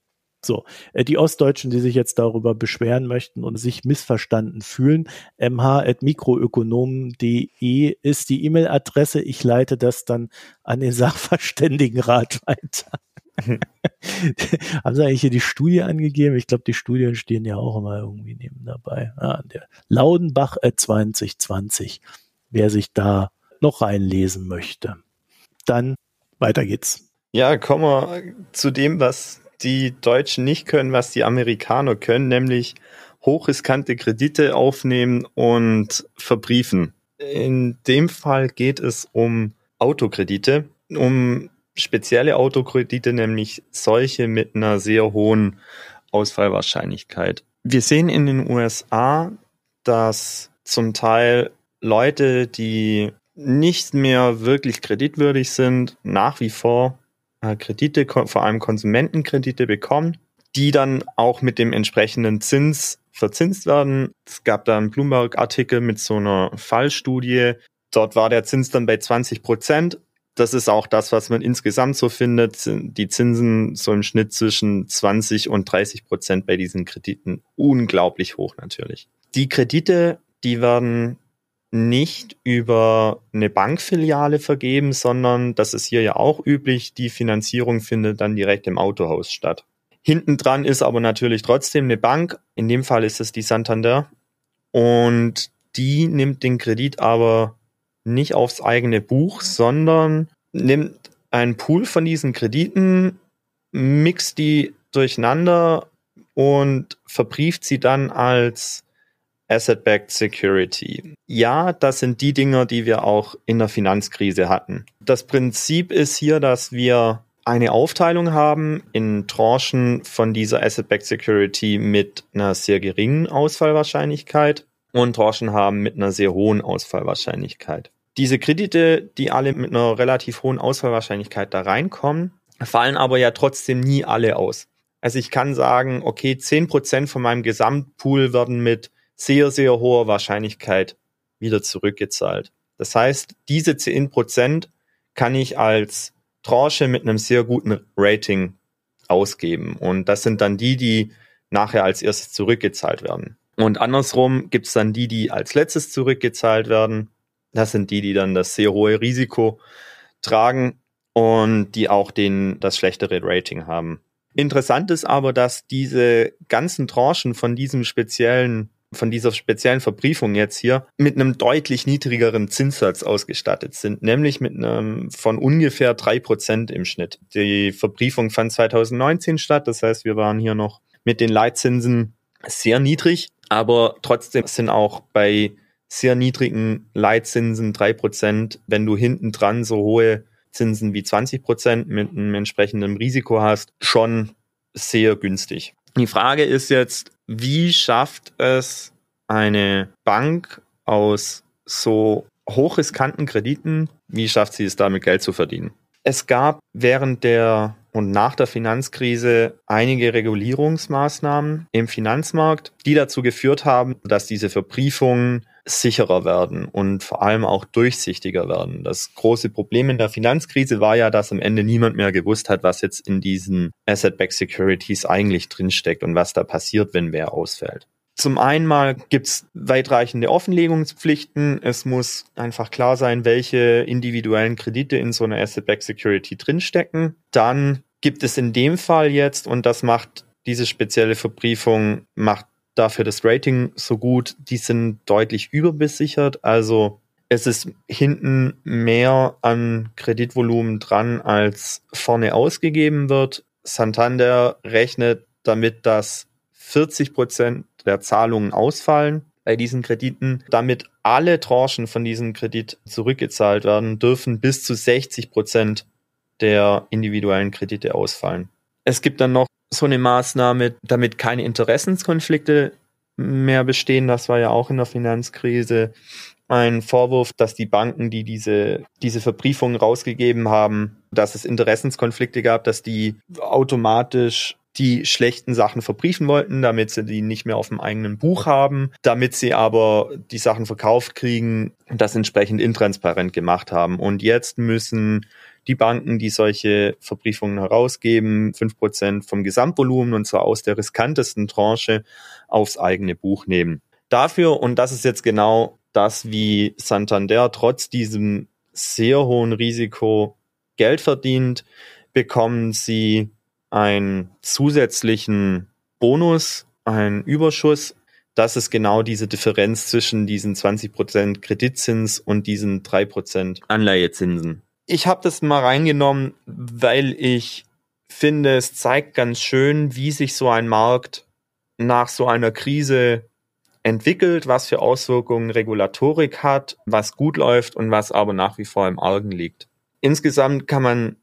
So, äh, die Ostdeutschen, die sich jetzt darüber beschweren möchten und sich missverstanden fühlen, mh.mikroökonomen.de ist die E-Mail-Adresse. Ich leite das dann an den Sachverständigenrat weiter. Haben sie eigentlich hier die Studie angegeben? Ich glaube, die Studien stehen ja auch immer irgendwie neben dabei. Ah, der Laudenbach 2020, wer sich da noch reinlesen möchte. Dann weiter geht's. Ja, kommen wir zu dem, was die Deutschen nicht können, was die Amerikaner können, nämlich hochriskante Kredite aufnehmen und verbriefen. In dem Fall geht es um Autokredite, um spezielle Autokredite, nämlich solche mit einer sehr hohen Ausfallwahrscheinlichkeit. Wir sehen in den USA, dass zum Teil Leute, die nicht mehr wirklich kreditwürdig sind, nach wie vor Kredite, vor allem Konsumentenkredite bekommen, die dann auch mit dem entsprechenden Zins verzinst werden. Es gab da einen Bloomberg-Artikel mit so einer Fallstudie. Dort war der Zins dann bei 20 Prozent das ist auch das, was man insgesamt so findet. Die Zinsen so im Schnitt zwischen 20 und 30 Prozent bei diesen Krediten. Unglaublich hoch natürlich. Die Kredite, die werden nicht über eine Bankfiliale vergeben, sondern das ist hier ja auch üblich. Die Finanzierung findet dann direkt im Autohaus statt. Hinten dran ist aber natürlich trotzdem eine Bank. In dem Fall ist es die Santander. Und die nimmt den Kredit aber nicht aufs eigene Buch, sondern nimmt einen Pool von diesen Krediten, mixt die durcheinander und verbrieft sie dann als Asset-Backed Security. Ja, das sind die Dinger, die wir auch in der Finanzkrise hatten. Das Prinzip ist hier, dass wir eine Aufteilung haben in Tranchen von dieser Asset-Backed Security mit einer sehr geringen Ausfallwahrscheinlichkeit und Tranchen haben mit einer sehr hohen Ausfallwahrscheinlichkeit. Diese Kredite, die alle mit einer relativ hohen Ausfallwahrscheinlichkeit da reinkommen, fallen aber ja trotzdem nie alle aus. Also ich kann sagen, okay, zehn Prozent von meinem Gesamtpool werden mit sehr, sehr hoher Wahrscheinlichkeit wieder zurückgezahlt. Das heißt, diese zehn Prozent kann ich als Tranche mit einem sehr guten Rating ausgeben. Und das sind dann die, die nachher als erstes zurückgezahlt werden. Und andersrum gibt es dann die, die als letztes zurückgezahlt werden. Das sind die, die dann das sehr hohe Risiko tragen und die auch den, das schlechtere Rating haben. Interessant ist aber, dass diese ganzen Tranchen von diesem speziellen von dieser speziellen Verbriefung jetzt hier mit einem deutlich niedrigeren Zinssatz ausgestattet sind, nämlich mit einem von ungefähr drei Prozent im Schnitt. Die Verbriefung fand 2019 statt, das heißt, wir waren hier noch mit den Leitzinsen sehr niedrig, aber trotzdem sind auch bei sehr niedrigen Leitzinsen drei Prozent, wenn du hinten dran so hohe Zinsen wie 20 Prozent mit einem entsprechenden Risiko hast, schon sehr günstig. Die Frage ist jetzt, wie schafft es eine Bank aus so hochriskanten Krediten, wie schafft sie es damit Geld zu verdienen? Es gab während der und nach der Finanzkrise einige Regulierungsmaßnahmen im Finanzmarkt, die dazu geführt haben, dass diese Verbriefungen sicherer werden und vor allem auch durchsichtiger werden. Das große Problem in der Finanzkrise war ja, dass am Ende niemand mehr gewusst hat, was jetzt in diesen Asset-Backed Securities eigentlich drinsteckt und was da passiert, wenn wer ausfällt. Zum einen mal gibt's weitreichende Offenlegungspflichten. Es muss einfach klar sein, welche individuellen Kredite in so einer Asset-Backed Security drinstecken. Dann gibt es in dem Fall jetzt, und das macht diese spezielle Verbriefung, macht dafür das Rating so gut, die sind deutlich überbesichert. Also es ist hinten mehr an Kreditvolumen dran, als vorne ausgegeben wird. Santander rechnet damit, dass 40 Prozent der Zahlungen ausfallen bei diesen Krediten. Damit alle Tranchen von diesem Kredit zurückgezahlt werden, dürfen bis zu 60 Prozent der individuellen Kredite ausfallen. Es gibt dann noch so eine Maßnahme, damit keine Interessenskonflikte mehr bestehen. Das war ja auch in der Finanzkrise ein Vorwurf, dass die Banken, die diese, diese Verbriefungen rausgegeben haben, dass es Interessenskonflikte gab, dass die automatisch die schlechten Sachen verbriefen wollten, damit sie die nicht mehr auf dem eigenen Buch haben, damit sie aber die Sachen verkauft kriegen und das entsprechend intransparent gemacht haben. Und jetzt müssen die Banken, die solche Verbriefungen herausgeben, fünf Prozent vom Gesamtvolumen und zwar aus der riskantesten Tranche aufs eigene Buch nehmen. Dafür, und das ist jetzt genau das, wie Santander trotz diesem sehr hohen Risiko Geld verdient, bekommen sie einen zusätzlichen Bonus, einen Überschuss. Das ist genau diese Differenz zwischen diesen 20% Kreditzins und diesen 3% Anleihezinsen ich habe das mal reingenommen, weil ich finde, es zeigt ganz schön, wie sich so ein Markt nach so einer Krise entwickelt, was für Auswirkungen Regulatorik hat, was gut läuft und was aber nach wie vor im Argen liegt. Insgesamt kann man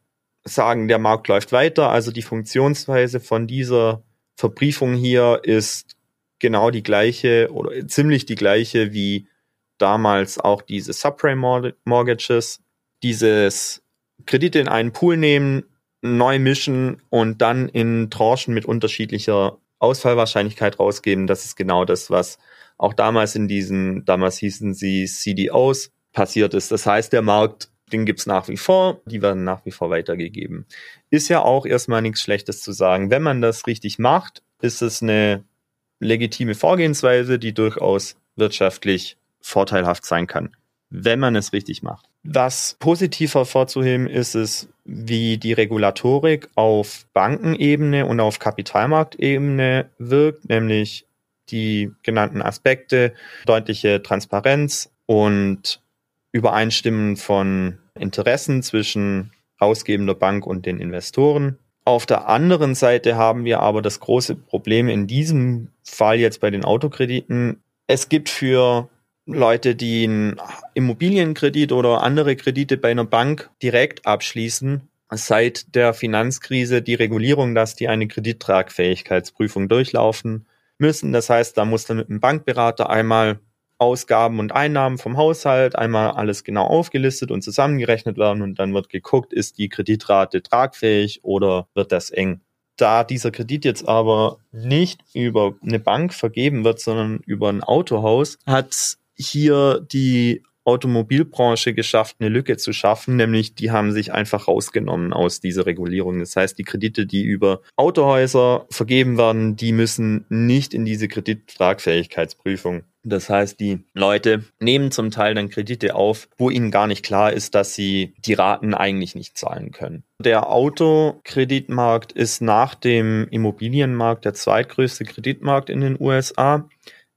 sagen, der Markt läuft weiter, also die Funktionsweise von dieser Verbriefung hier ist genau die gleiche oder ziemlich die gleiche wie damals auch diese Subprime Mortgages dieses Kredite in einen Pool nehmen, neu mischen und dann in Tranchen mit unterschiedlicher Ausfallwahrscheinlichkeit rausgeben. Das ist genau das, was auch damals in diesen, damals hießen sie CDOs, passiert ist. Das heißt, der Markt, den gibt's nach wie vor, die werden nach wie vor weitergegeben. Ist ja auch erstmal nichts Schlechtes zu sagen. Wenn man das richtig macht, ist es eine legitime Vorgehensweise, die durchaus wirtschaftlich vorteilhaft sein kann, wenn man es richtig macht. Was positiv hervorzuheben ist es, wie die Regulatorik auf Bankenebene und auf Kapitalmarktebene wirkt, nämlich die genannten Aspekte, deutliche Transparenz und Übereinstimmen von Interessen zwischen ausgebender Bank und den Investoren. Auf der anderen Seite haben wir aber das große Problem in diesem Fall jetzt bei den Autokrediten. Es gibt für Leute, die einen Immobilienkredit oder andere Kredite bei einer Bank direkt abschließen, seit der Finanzkrise die Regulierung, dass die eine Kredittragfähigkeitsprüfung durchlaufen müssen. Das heißt, da muss dann mit dem Bankberater einmal Ausgaben und Einnahmen vom Haushalt, einmal alles genau aufgelistet und zusammengerechnet werden und dann wird geguckt, ist die Kreditrate tragfähig oder wird das eng. Da dieser Kredit jetzt aber nicht über eine Bank vergeben wird, sondern über ein Autohaus, hat hier die Automobilbranche geschafft, eine Lücke zu schaffen, nämlich die haben sich einfach rausgenommen aus dieser Regulierung. Das heißt, die Kredite, die über Autohäuser vergeben werden, die müssen nicht in diese Kredittragfähigkeitsprüfung. Das heißt, die Leute nehmen zum Teil dann Kredite auf, wo ihnen gar nicht klar ist, dass sie die Raten eigentlich nicht zahlen können. Der Autokreditmarkt ist nach dem Immobilienmarkt der zweitgrößte Kreditmarkt in den USA.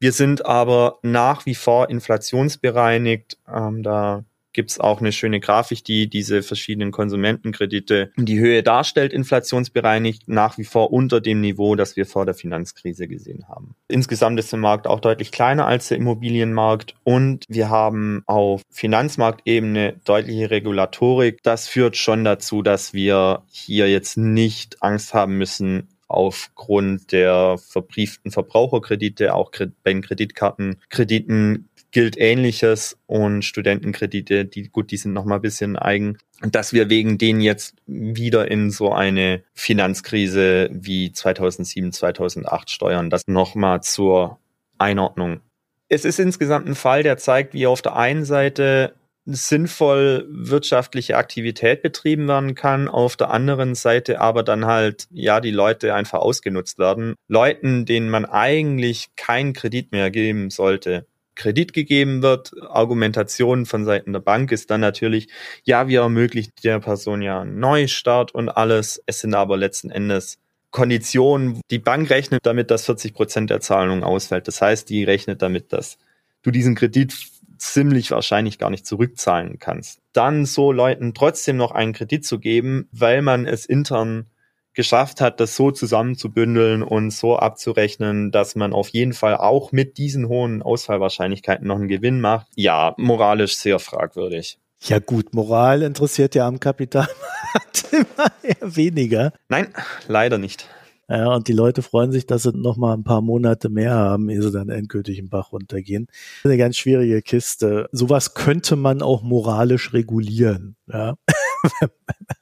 Wir sind aber nach wie vor inflationsbereinigt. Ähm, da gibt's auch eine schöne Grafik, die diese verschiedenen Konsumentenkredite die Höhe darstellt, inflationsbereinigt, nach wie vor unter dem Niveau, das wir vor der Finanzkrise gesehen haben. Insgesamt ist der Markt auch deutlich kleiner als der Immobilienmarkt und wir haben auf Finanzmarktebene deutliche Regulatorik. Das führt schon dazu, dass wir hier jetzt nicht Angst haben müssen, aufgrund der verbrieften Verbraucherkredite, auch bei den Kreditkartenkrediten gilt Ähnliches und Studentenkredite, die gut, die sind noch mal ein bisschen eigen, dass wir wegen denen jetzt wieder in so eine Finanzkrise wie 2007, 2008 steuern. Das noch mal zur Einordnung. Es ist insgesamt ein Fall, der zeigt, wie auf der einen Seite sinnvoll wirtschaftliche Aktivität betrieben werden kann, auf der anderen Seite aber dann halt, ja, die Leute einfach ausgenutzt werden. Leuten, denen man eigentlich keinen Kredit mehr geben sollte, Kredit gegeben wird. Argumentation von Seiten der Bank ist dann natürlich, ja, wir ermöglichen der Person ja einen Neustart und alles. Es sind aber letzten Endes Konditionen. Die Bank rechnet damit, dass 40 Prozent der Zahlung ausfällt. Das heißt, die rechnet damit, dass du diesen Kredit ziemlich wahrscheinlich gar nicht zurückzahlen kannst. Dann so Leuten trotzdem noch einen Kredit zu geben, weil man es intern geschafft hat, das so zusammenzubündeln und so abzurechnen, dass man auf jeden Fall auch mit diesen hohen Ausfallwahrscheinlichkeiten noch einen Gewinn macht. Ja, moralisch sehr fragwürdig. Ja gut, Moral interessiert ja am Kapitalmarkt immer eher weniger. Nein, leider nicht. Ja, und die Leute freuen sich, dass sie noch mal ein paar Monate mehr haben, ehe sie dann endgültig im Bach runtergehen. Eine ganz schwierige Kiste. Sowas könnte man auch moralisch regulieren. Ja.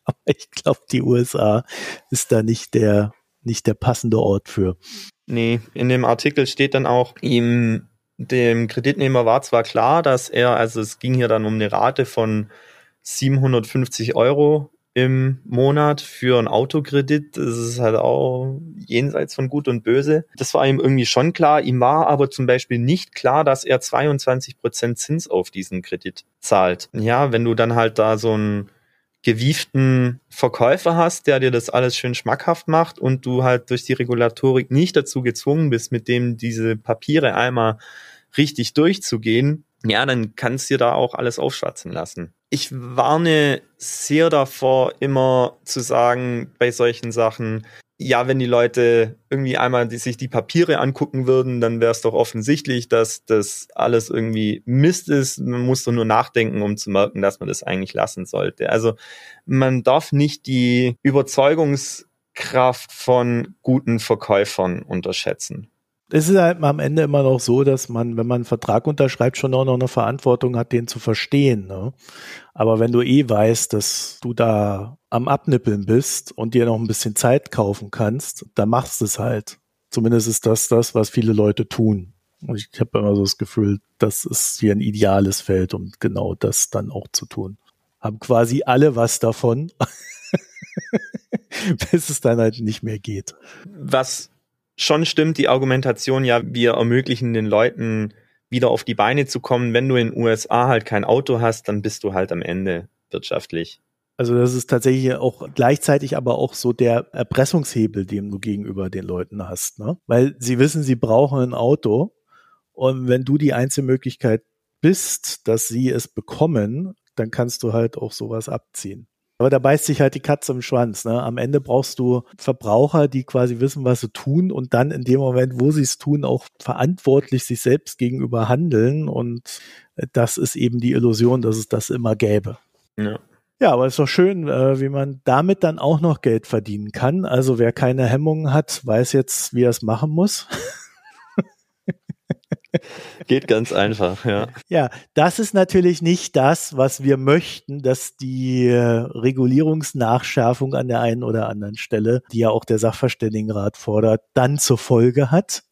Aber ich glaube, die USA ist da nicht der, nicht der passende Ort für. Nee, in dem Artikel steht dann auch, ihm, dem Kreditnehmer war zwar klar, dass er, also es ging hier dann um eine Rate von 750 Euro im Monat für einen Autokredit. Das ist halt auch jenseits von Gut und Böse. Das war ihm irgendwie schon klar. Ihm war aber zum Beispiel nicht klar, dass er 22 Prozent Zins auf diesen Kredit zahlt. Ja, wenn du dann halt da so einen gewieften Verkäufer hast, der dir das alles schön schmackhaft macht und du halt durch die Regulatorik nicht dazu gezwungen bist, mit dem diese Papiere einmal richtig durchzugehen, ja, dann kannst du dir da auch alles aufschwatzen lassen ich warne sehr davor, immer zu sagen bei solchen Sachen, ja, wenn die Leute irgendwie einmal die, sich die Papiere angucken würden, dann wäre es doch offensichtlich, dass das alles irgendwie Mist ist. Man muss doch nur nachdenken, um zu merken, dass man das eigentlich lassen sollte. Also man darf nicht die Überzeugungskraft von guten Verkäufern unterschätzen es ist halt am Ende immer noch so, dass man, wenn man einen Vertrag unterschreibt, schon auch noch eine Verantwortung hat, den zu verstehen. Ne? Aber wenn du eh weißt, dass du da am Abnippeln bist und dir noch ein bisschen Zeit kaufen kannst, dann machst du es halt. Zumindest ist das das, was viele Leute tun. Und ich habe immer so das Gefühl, das ist hier ein ideales Feld, um genau das dann auch zu tun. Haben quasi alle was davon, bis es dann halt nicht mehr geht. Was schon stimmt die Argumentation, ja, wir ermöglichen den Leuten wieder auf die Beine zu kommen. Wenn du in den USA halt kein Auto hast, dann bist du halt am Ende wirtschaftlich. Also das ist tatsächlich auch gleichzeitig aber auch so der Erpressungshebel, den du gegenüber den Leuten hast, ne? Weil sie wissen, sie brauchen ein Auto und wenn du die einzige Möglichkeit bist, dass sie es bekommen, dann kannst du halt auch sowas abziehen. Aber da beißt sich halt die Katze im Schwanz. Ne? Am Ende brauchst du Verbraucher, die quasi wissen, was sie tun und dann in dem Moment, wo sie es tun, auch verantwortlich sich selbst gegenüber handeln. Und das ist eben die Illusion, dass es das immer gäbe. Ja. Ja, aber es ist doch schön, äh, wie man damit dann auch noch Geld verdienen kann. Also wer keine Hemmungen hat, weiß jetzt, wie er es machen muss. Geht ganz einfach, ja. Ja, das ist natürlich nicht das, was wir möchten, dass die äh, Regulierungsnachschärfung an der einen oder anderen Stelle, die ja auch der Sachverständigenrat fordert, dann zur Folge hat.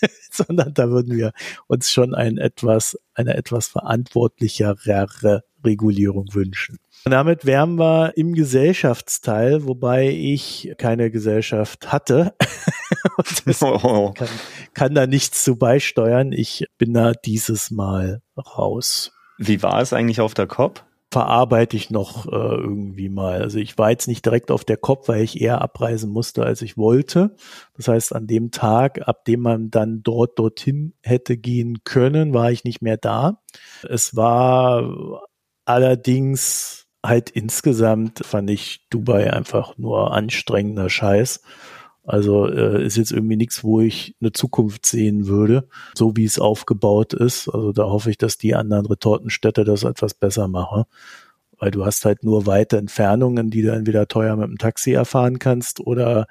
sondern da würden wir uns schon ein etwas, eine etwas verantwortlichere Regulierung wünschen. Und damit wären wir im Gesellschaftsteil, wobei ich keine Gesellschaft hatte. kann, kann da nichts zu beisteuern. Ich bin da dieses Mal raus. Wie war es eigentlich auf der COP? verarbeite ich noch äh, irgendwie mal. Also ich war jetzt nicht direkt auf der Kopf, weil ich eher abreisen musste, als ich wollte. Das heißt, an dem Tag, ab dem man dann dort dorthin hätte gehen können, war ich nicht mehr da. Es war allerdings halt insgesamt fand ich Dubai einfach nur anstrengender Scheiß. Also äh, ist jetzt irgendwie nichts, wo ich eine Zukunft sehen würde, so wie es aufgebaut ist. Also da hoffe ich, dass die anderen Retortenstädte das etwas besser machen. Weil du hast halt nur weite Entfernungen, die du entweder teuer mit dem Taxi erfahren kannst oder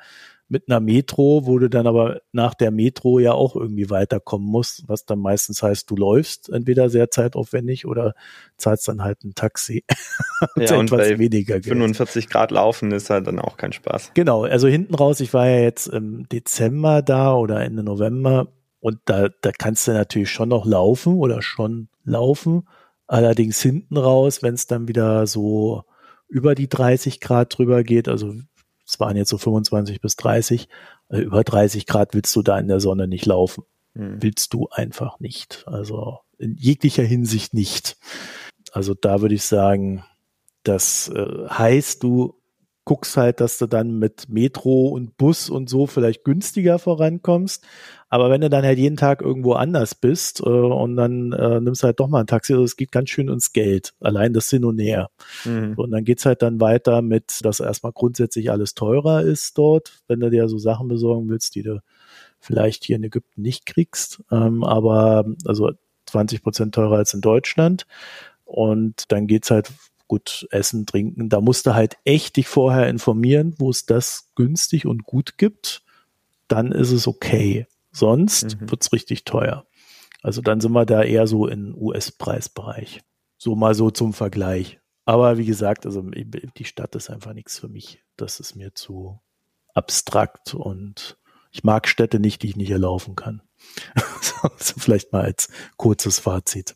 mit einer Metro, wo du dann aber nach der Metro ja auch irgendwie weiterkommen musst, was dann meistens heißt, du läufst entweder sehr zeitaufwendig oder zahlst dann halt ein Taxi. ja, und etwas weniger Geld. 45 Grad laufen ist halt dann auch kein Spaß. Genau, also hinten raus, ich war ja jetzt im Dezember da oder Ende November und da, da kannst du natürlich schon noch laufen oder schon laufen. Allerdings hinten raus, wenn es dann wieder so über die 30 Grad drüber geht, also es waren jetzt so 25 bis 30, äh, über 30 Grad willst du da in der Sonne nicht laufen. Hm. Willst du einfach nicht. Also in jeglicher Hinsicht nicht. Also da würde ich sagen, das äh, heißt, du guckst halt, dass du dann mit Metro und Bus und so vielleicht günstiger vorankommst. Aber wenn du dann halt jeden Tag irgendwo anders bist äh, und dann äh, nimmst du halt doch mal ein Taxi, also es geht ganz schön ins Geld. Allein das Hin und Her. Mhm. Und dann geht's halt dann weiter mit, dass erstmal grundsätzlich alles teurer ist dort, wenn du dir so Sachen besorgen willst, die du vielleicht hier in Ägypten nicht kriegst. Ähm, aber also 20 Prozent teurer als in Deutschland. Und dann geht's halt gut essen, trinken. Da musst du halt echt dich vorher informieren, wo es das günstig und gut gibt. Dann ist es okay. Sonst mhm. wird's richtig teuer. Also dann sind wir da eher so im US-Preisbereich. So mal so zum Vergleich. Aber wie gesagt, also die Stadt ist einfach nichts für mich. Das ist mir zu abstrakt und ich mag Städte nicht, die ich nicht erlaufen kann. so, vielleicht mal als kurzes Fazit.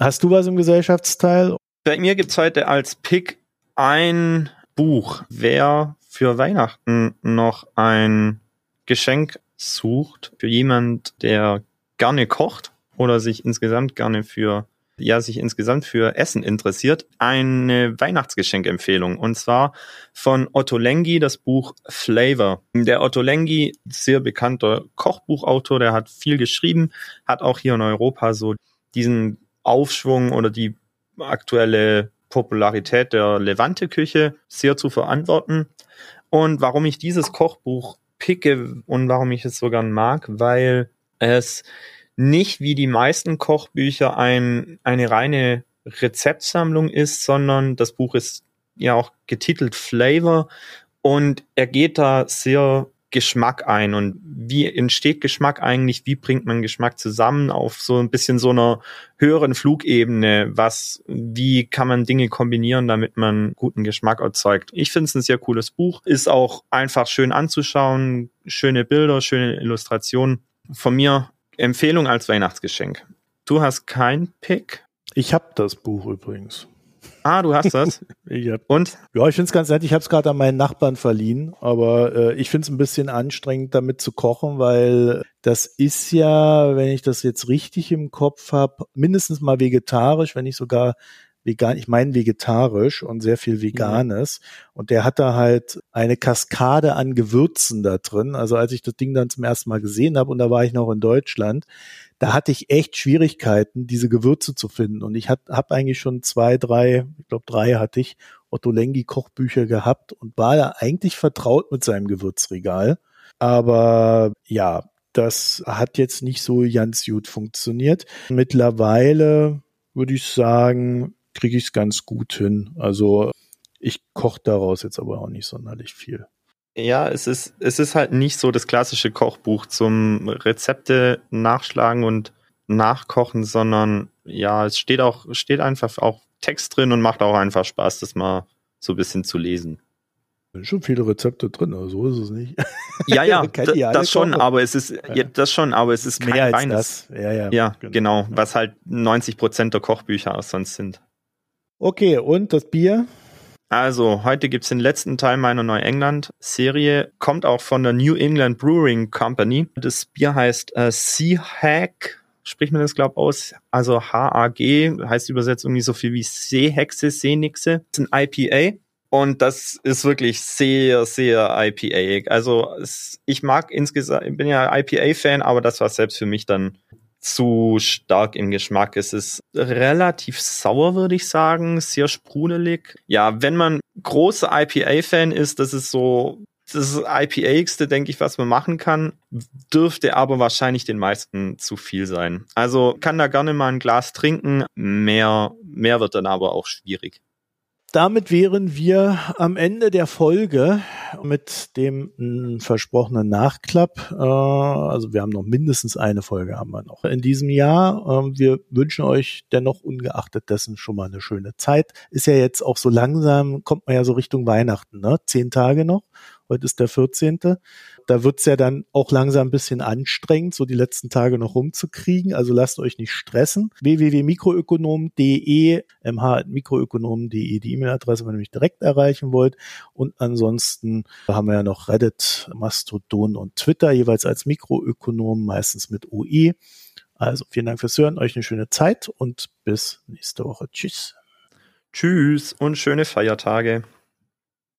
Hast du was im Gesellschaftsteil? Bei mir gibt's heute als Pick ein Buch. Wer für Weihnachten noch ein Geschenk sucht, für jemand, der gerne kocht oder sich insgesamt gerne für ja, sich insgesamt für Essen interessiert, eine Weihnachtsgeschenkempfehlung. Und zwar von Otto Lengi, das Buch Flavor. Der Otto Lengi, sehr bekannter Kochbuchautor, der hat viel geschrieben, hat auch hier in Europa so diesen Aufschwung oder die aktuelle Popularität der Levante-Küche sehr zu verantworten. Und warum ich dieses Kochbuch picke und warum ich es so gern mag, weil es nicht wie die meisten Kochbücher ein, eine reine Rezeptsammlung ist, sondern das Buch ist ja auch getitelt Flavor und er geht da sehr Geschmack ein und wie entsteht Geschmack eigentlich? Wie bringt man Geschmack zusammen auf so ein bisschen so einer höheren Flugebene? Was, wie kann man Dinge kombinieren, damit man guten Geschmack erzeugt? Ich finde es ein sehr cooles Buch, ist auch einfach schön anzuschauen, schöne Bilder, schöne Illustrationen. Von mir Empfehlung als Weihnachtsgeschenk. Du hast kein Pick? Ich habe das Buch übrigens. Ah, du hast das. hab, Und? Ja, ich finde es ganz nett. Ich habe es gerade an meinen Nachbarn verliehen, aber äh, ich finde es ein bisschen anstrengend, damit zu kochen, weil das ist ja, wenn ich das jetzt richtig im Kopf habe, mindestens mal vegetarisch, wenn nicht sogar vegan, ich meine vegetarisch und sehr viel Veganes. Mhm. Und der hat da halt eine Kaskade an Gewürzen da drin. Also als ich das Ding dann zum ersten Mal gesehen habe und da war ich noch in Deutschland, da hatte ich echt Schwierigkeiten, diese Gewürze zu finden. Und ich habe eigentlich schon zwei, drei, ich glaube drei hatte ich, Otto Lengi Kochbücher gehabt und war da eigentlich vertraut mit seinem Gewürzregal. Aber ja, das hat jetzt nicht so ganz gut funktioniert. Mittlerweile würde ich sagen, kriege ich es ganz gut hin. Also ich koche daraus jetzt aber auch nicht sonderlich viel. Ja, es ist, es ist halt nicht so das klassische Kochbuch zum Rezepte nachschlagen und nachkochen, sondern ja, es steht auch, steht einfach auch Text drin und macht auch einfach Spaß, das mal so ein bisschen zu lesen. Sind schon viele Rezepte drin, aber so ist es nicht. Ja, ja, das schon, aber es ist, ja, das schon, aber es ist mehr kein als das. Ja, ja, ja genau. genau, was halt 90 Prozent der Kochbücher auch sonst sind. Okay, und das Bier? Also, heute gibt's den letzten Teil meiner Neuengland-Serie. Kommt auch von der New England Brewing Company. Das Bier heißt äh, Sea Hack. Spricht man das, glaube ich, aus? Also H-A-G, heißt übersetzt irgendwie so viel wie Seehexe, Seenixe. Das ist ein IPA. Und das ist wirklich sehr, sehr IPA. Also es, ich mag insgesamt, ich bin ja IPA-Fan, aber das war selbst für mich dann zu stark im Geschmack. Es ist relativ sauer, würde ich sagen, sehr sprudelig. Ja, wenn man großer IPA-Fan ist, das ist so das IPA-igste, denke ich, was man machen kann, dürfte aber wahrscheinlich den meisten zu viel sein. Also kann da gerne mal ein Glas trinken, mehr, mehr wird dann aber auch schwierig damit wären wir am Ende der Folge mit dem hm, versprochenen Nachklapp. Äh, also wir haben noch mindestens eine Folge haben wir noch in diesem Jahr. Ähm, wir wünschen euch dennoch ungeachtet dessen schon mal eine schöne Zeit. Ist ja jetzt auch so langsam, kommt man ja so Richtung Weihnachten, ne? Zehn Tage noch. Heute ist der 14. Da wird's ja dann auch langsam ein bisschen anstrengend, so die letzten Tage noch rumzukriegen. Also lasst euch nicht stressen. www.mikroökonom.de, mh.mikroökonom.de, die E-Mail-Adresse, wenn ihr mich direkt erreichen wollt. Und ansonsten haben wir ja noch Reddit, Mastodon und Twitter, jeweils als Mikroökonom, meistens mit OE. Also vielen Dank fürs Hören, euch eine schöne Zeit und bis nächste Woche. Tschüss. Tschüss und schöne Feiertage.